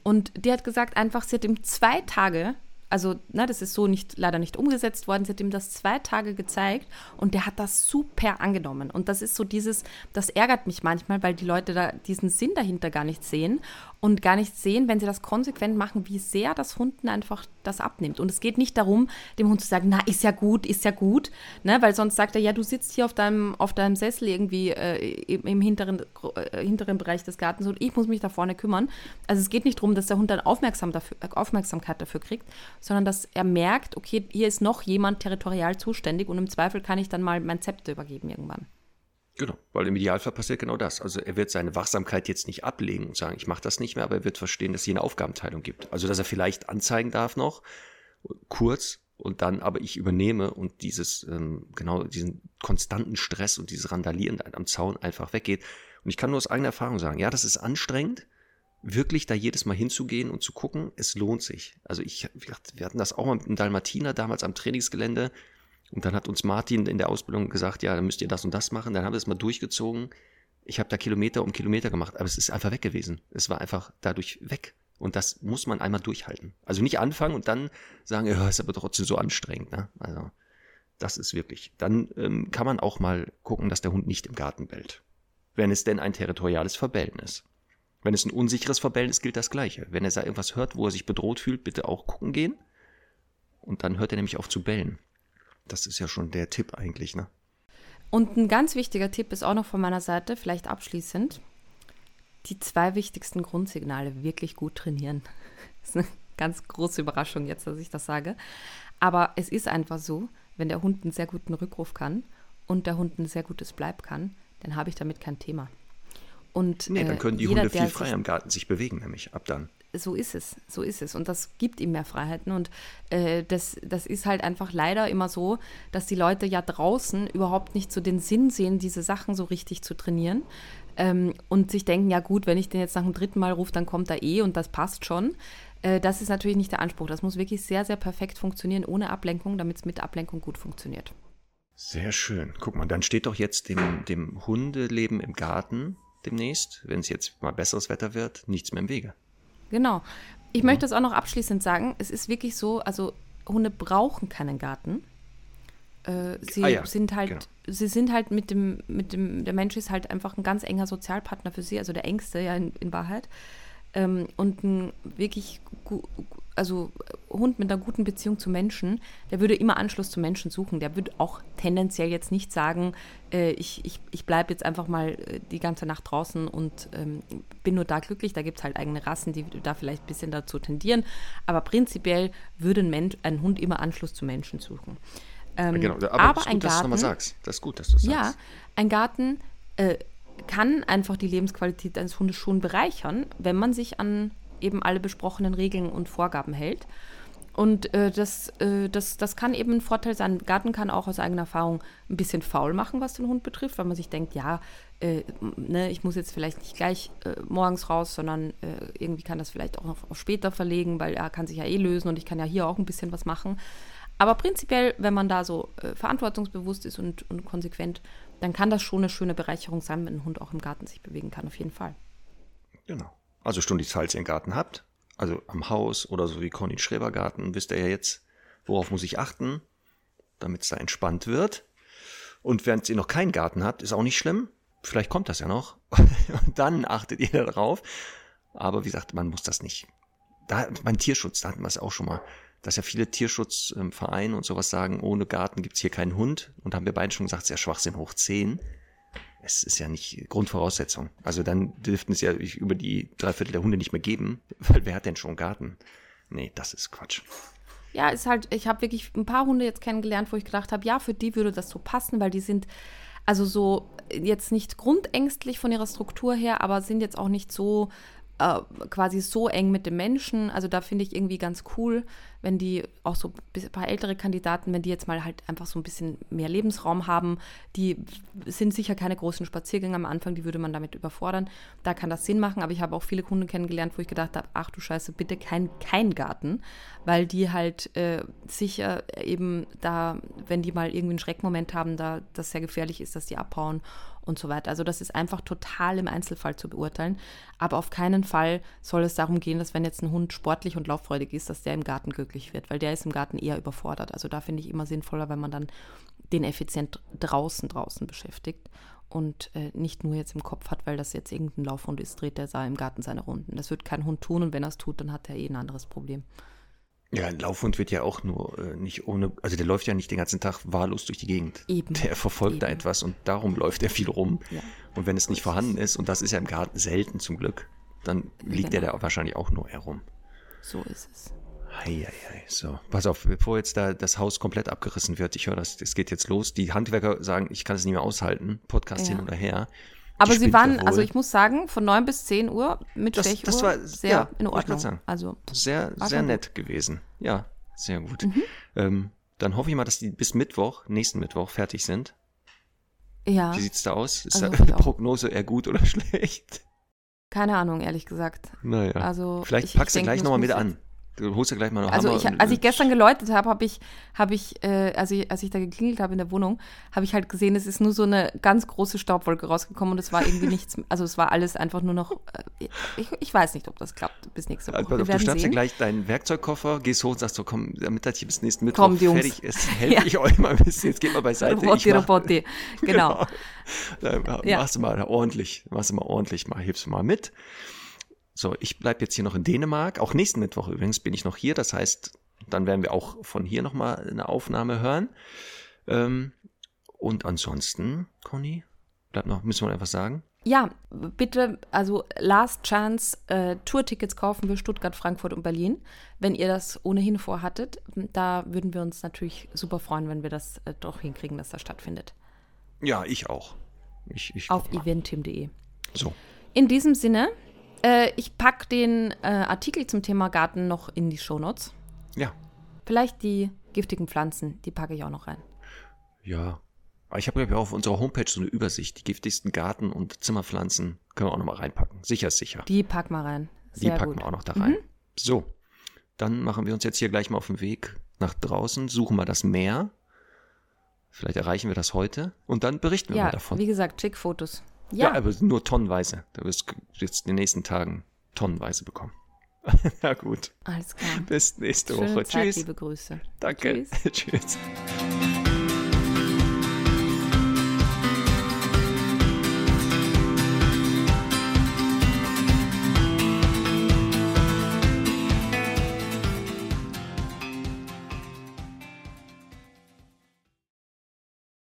Und die hat gesagt, einfach, sie hat ihm zwei Tage, also ne, das ist so nicht, leider nicht umgesetzt worden, sie hat ihm das zwei Tage gezeigt und der hat das super angenommen. Und das ist so dieses, das ärgert mich manchmal, weil die Leute da diesen Sinn dahinter gar nicht sehen und gar nicht sehen, wenn sie das konsequent machen, wie sehr das Hunden einfach das abnimmt. Und es geht nicht darum, dem Hund zu sagen, na, ist ja gut, ist ja gut, ne? weil sonst sagt er, ja, du sitzt hier auf deinem, auf deinem Sessel irgendwie äh, im, hinteren, äh, hinteren Bereich des Gartens und ich muss mich da vorne kümmern. Also es geht nicht darum, dass der Hund dann aufmerksam dafür, äh, Aufmerksamkeit dafür kriegt, sondern dass er merkt, okay, hier ist noch jemand territorial zuständig und im Zweifel kann ich dann mal mein Zepter übergeben irgendwann. Genau, weil im Idealfall passiert genau das. Also er wird seine Wachsamkeit jetzt nicht ablegen und sagen, ich mache das nicht mehr, aber er wird verstehen, dass es hier eine Aufgabenteilung gibt. Also dass er vielleicht anzeigen darf noch, kurz, und dann aber ich übernehme und dieses, ähm, genau, diesen konstanten Stress und dieses Randalieren am Zaun einfach weggeht. Und ich kann nur aus eigener Erfahrung sagen, ja, das ist anstrengend, wirklich da jedes Mal hinzugehen und zu gucken, es lohnt sich. Also ich, wir hatten das auch mal mit einem Dalmatiner damals am Trainingsgelände. Und dann hat uns Martin in der Ausbildung gesagt, ja, dann müsst ihr das und das machen. Dann haben wir es mal durchgezogen. Ich habe da Kilometer um Kilometer gemacht, aber es ist einfach weg gewesen. Es war einfach dadurch weg. Und das muss man einmal durchhalten. Also nicht anfangen und dann sagen, ja, ist aber trotzdem so anstrengend. Ne? Also das ist wirklich. Dann ähm, kann man auch mal gucken, dass der Hund nicht im Garten bellt. Wenn es denn ein territoriales Verbellen ist. Wenn es ein unsicheres Verbellen ist, gilt das Gleiche. Wenn er da irgendwas hört, wo er sich bedroht fühlt, bitte auch gucken gehen. Und dann hört er nämlich auf zu bellen. Das ist ja schon der Tipp eigentlich, ne? Und ein ganz wichtiger Tipp ist auch noch von meiner Seite, vielleicht abschließend, die zwei wichtigsten Grundsignale wirklich gut trainieren. Das ist eine ganz große Überraschung jetzt, dass ich das sage. Aber es ist einfach so, wenn der Hund einen sehr guten Rückruf kann und der Hund ein sehr gutes Bleib kann, dann habe ich damit kein Thema. Und, Nee, dann äh, können die jeder, Hunde viel freier im Garten sich bewegen, nämlich ab dann. So ist es, so ist es. Und das gibt ihm mehr Freiheiten. Und äh, das, das ist halt einfach leider immer so, dass die Leute ja draußen überhaupt nicht so den Sinn sehen, diese Sachen so richtig zu trainieren. Ähm, und sich denken, ja gut, wenn ich den jetzt nach dem dritten Mal rufe, dann kommt er eh und das passt schon. Äh, das ist natürlich nicht der Anspruch. Das muss wirklich sehr, sehr perfekt funktionieren, ohne Ablenkung, damit es mit Ablenkung gut funktioniert. Sehr schön. Guck mal, dann steht doch jetzt dem, dem Hundeleben im Garten demnächst, wenn es jetzt mal besseres Wetter wird, nichts mehr im Wege. Genau. Ich möchte das auch noch abschließend sagen. Es ist wirklich so, also Hunde brauchen keinen Garten. Äh, sie Ah ja, sind halt, genau. sie sind halt mit dem, mit dem, der Mensch ist halt einfach ein ganz enger Sozialpartner für sie, also der engste ja in, in Wahrheit. Ähm, und ein wirklich, also Hund mit einer guten Beziehung zu Menschen, der würde immer Anschluss zu Menschen suchen. Der würde auch tendenziell jetzt nicht sagen, äh, ich, ich, ich bleibe jetzt einfach mal äh, die ganze Nacht draußen und ähm, bin nur da glücklich. Da gibt es halt eigene Rassen, die da vielleicht ein bisschen dazu tendieren. Aber prinzipiell würde ein, Mensch, ein Hund immer Anschluss zu Menschen suchen. Ähm, genau, aber, aber ist ein gut, dass du Garten, nochmal sagst. Das ist gut, dass du es ja, sagst. ein Garten äh, kann einfach die Lebensqualität eines Hundes schon bereichern, wenn man sich an eben alle besprochenen Regeln und Vorgaben hält. Und äh, das, äh, das, das kann eben ein Vorteil sein. Ein Garten kann auch aus eigener Erfahrung ein bisschen faul machen, was den Hund betrifft, weil man sich denkt, ja, äh, ne, ich muss jetzt vielleicht nicht gleich äh, morgens raus, sondern äh, irgendwie kann das vielleicht auch noch später verlegen, weil er kann sich ja eh lösen und ich kann ja hier auch ein bisschen was machen. Aber prinzipiell, wenn man da so äh, verantwortungsbewusst ist und, und konsequent, dann kann das schon eine schöne Bereicherung sein, wenn ein Hund auch im Garten sich bewegen kann, auf jeden Fall. Genau. Also Stunde, falls ihr einen Garten habt, also am Haus oder so wie Conny Schrebergarten, wisst ihr ja jetzt, worauf muss ich achten, damit es da entspannt wird. Und wenn ihr noch keinen Garten habt, ist auch nicht schlimm. Vielleicht kommt das ja noch. Und dann achtet ihr darauf. Aber wie gesagt, man muss das nicht da beim Tierschutz, da hatten wir es auch schon mal, dass ja viele Tierschutzvereine und sowas sagen, ohne Garten gibt's hier keinen Hund. Und haben wir beide schon gesagt, ja Schwachsinn hoch 10. Es ist ja nicht Grundvoraussetzung. Also dann dürften es ja über die drei Viertel der Hunde nicht mehr geben, weil wer hat denn schon Garten? Nee, das ist Quatsch. Ja, ist halt, ich habe wirklich ein paar Hunde jetzt kennengelernt, wo ich gedacht habe, ja, für die würde das so passen, weil die sind also so jetzt nicht grundängstlich von ihrer Struktur her, aber sind jetzt auch nicht so äh, quasi so eng mit dem Menschen. Also da finde ich irgendwie ganz cool, wenn die auch so ein paar ältere Kandidaten, wenn die jetzt mal halt einfach so ein bisschen mehr Lebensraum haben, die sind sicher keine großen Spaziergänge am Anfang, die würde man damit überfordern. Da kann das Sinn machen, aber ich habe auch viele Kunden kennengelernt, wo ich gedacht habe, ach du Scheiße, bitte kein, kein Garten, weil die halt äh, sicher eben da, wenn die mal irgendwie einen Schreckmoment haben, da das sehr gefährlich ist, dass die abhauen und so weiter. Also das ist einfach total im Einzelfall zu beurteilen. Aber auf keinen Fall soll es darum gehen, dass wenn jetzt ein Hund sportlich und lauffreudig ist, dass der im Garten glücklich wird, weil der ist im Garten eher überfordert. Also da finde ich immer sinnvoller, wenn man dann den effizient draußen draußen beschäftigt und äh, nicht nur jetzt im Kopf hat, weil das jetzt irgendein Laufhund ist, dreht der da im Garten seine Runden. Das wird kein Hund tun und wenn er es tut, dann hat er eh ein anderes Problem. Ja, ein Laufhund wird ja auch nur äh, nicht ohne, also der läuft ja nicht den ganzen Tag wahllos durch die Gegend. Eben. Der verfolgt Eben. da etwas und darum läuft er viel rum. Ja. Und wenn es nicht vorhanden ist, und das ist ja im Garten selten zum Glück, dann liegt Genau. er da wahrscheinlich auch nur herum. So ist es. Heieiei, so. Pass auf, bevor jetzt da das Haus komplett abgerissen wird, ich höre das, es geht jetzt los. Die Handwerker sagen, ich kann es nicht mehr aushalten, Podcast Ja. hin oder her. Aber Die sie waren, also ich muss sagen, von 9 bis 10 Uhr mit Das- Stechuhr das war- sehr ja, in wollte ich Ordnung. sagen. Also Sehr, sehr nett gewesen. Ja, sehr gut. Mhm. Ähm, dann hoffe ich mal, dass die bis Mittwoch, nächsten Mittwoch, fertig sind. ja, Wie sieht's da aus? Ist Also da. Prognose eher gut oder schlecht? keine Ahnung, ehrlich gesagt. Naja. Also Vielleicht ich- packst du gleich nochmal mit an. Du holst ja gleich mal noch Also Hammer ich, als ich gestern geläutet habe, habe ich, habe ich, äh, als ich, als ich da geklingelt habe in der Wohnung, habe ich halt gesehen, es ist nur so eine ganz große Staubwolke rausgekommen und es war irgendwie nichts, also es war alles einfach nur noch, äh, ich, ich weiß nicht, ob das klappt bis nächste Woche. Also, du schnappst dir sehen. gleich deinen Werkzeugkoffer, gehst hoch und sagst so, komm, damit das hier bis nächsten Mittwoch Jungs. fertig ist, helfe Ja. ich euch mal ein bisschen. Jetzt geht mal beiseite. Robotti, Robotti. Genau. Dann Ja. machst du mal ordentlich, machst du mal ordentlich, mal hilfst du mal mit. So, ich bleib jetzt hier noch in Dänemark. Auch nächsten Mittwoch übrigens bin ich noch hier. Das heißt, dann werden wir auch von hier nochmal eine Aufnahme hören. Ähm, und ansonsten, Conny, bleibt noch, müssen wir etwas sagen? Ja, bitte, also Last Chance, äh, Tourtickets kaufen für Stuttgart, Frankfurt und Berlin. Wenn ihr das ohnehin vorhattet, da würden wir uns natürlich super freuen, wenn wir das äh, doch hinkriegen, dass das stattfindet. Ja, ich auch. Ich, ich Auf eventim.de. So. In diesem Sinne, äh, ich packe den äh, Artikel zum Thema Garten noch in die Shownotes. Ja. Vielleicht die giftigen Pflanzen, die packe ich auch noch rein. Ja. Aber ich habe ja auf unserer Homepage so eine Übersicht. Die giftigsten Garten- und Zimmerpflanzen können wir auch nochmal reinpacken. Sicher ist sicher. Die packen wir rein. Die Sehr packen gut. Mhm. wir auch noch da rein. So. Dann machen wir uns jetzt hier gleich mal auf den Weg nach draußen, suchen mal das Meer. Vielleicht erreichen wir das heute und dann berichten wir Ja, mal davon. wie gesagt, Chick-Fotos. Ja. Ja, aber nur tonnenweise. Du wirst jetzt in den nächsten Tagen tonnenweise bekommen. Na gut. alles klar. Bis nächste Schöne Woche. Zeit, Tschüss. liebe Grüße. Danke. Tschüss. Tschüss.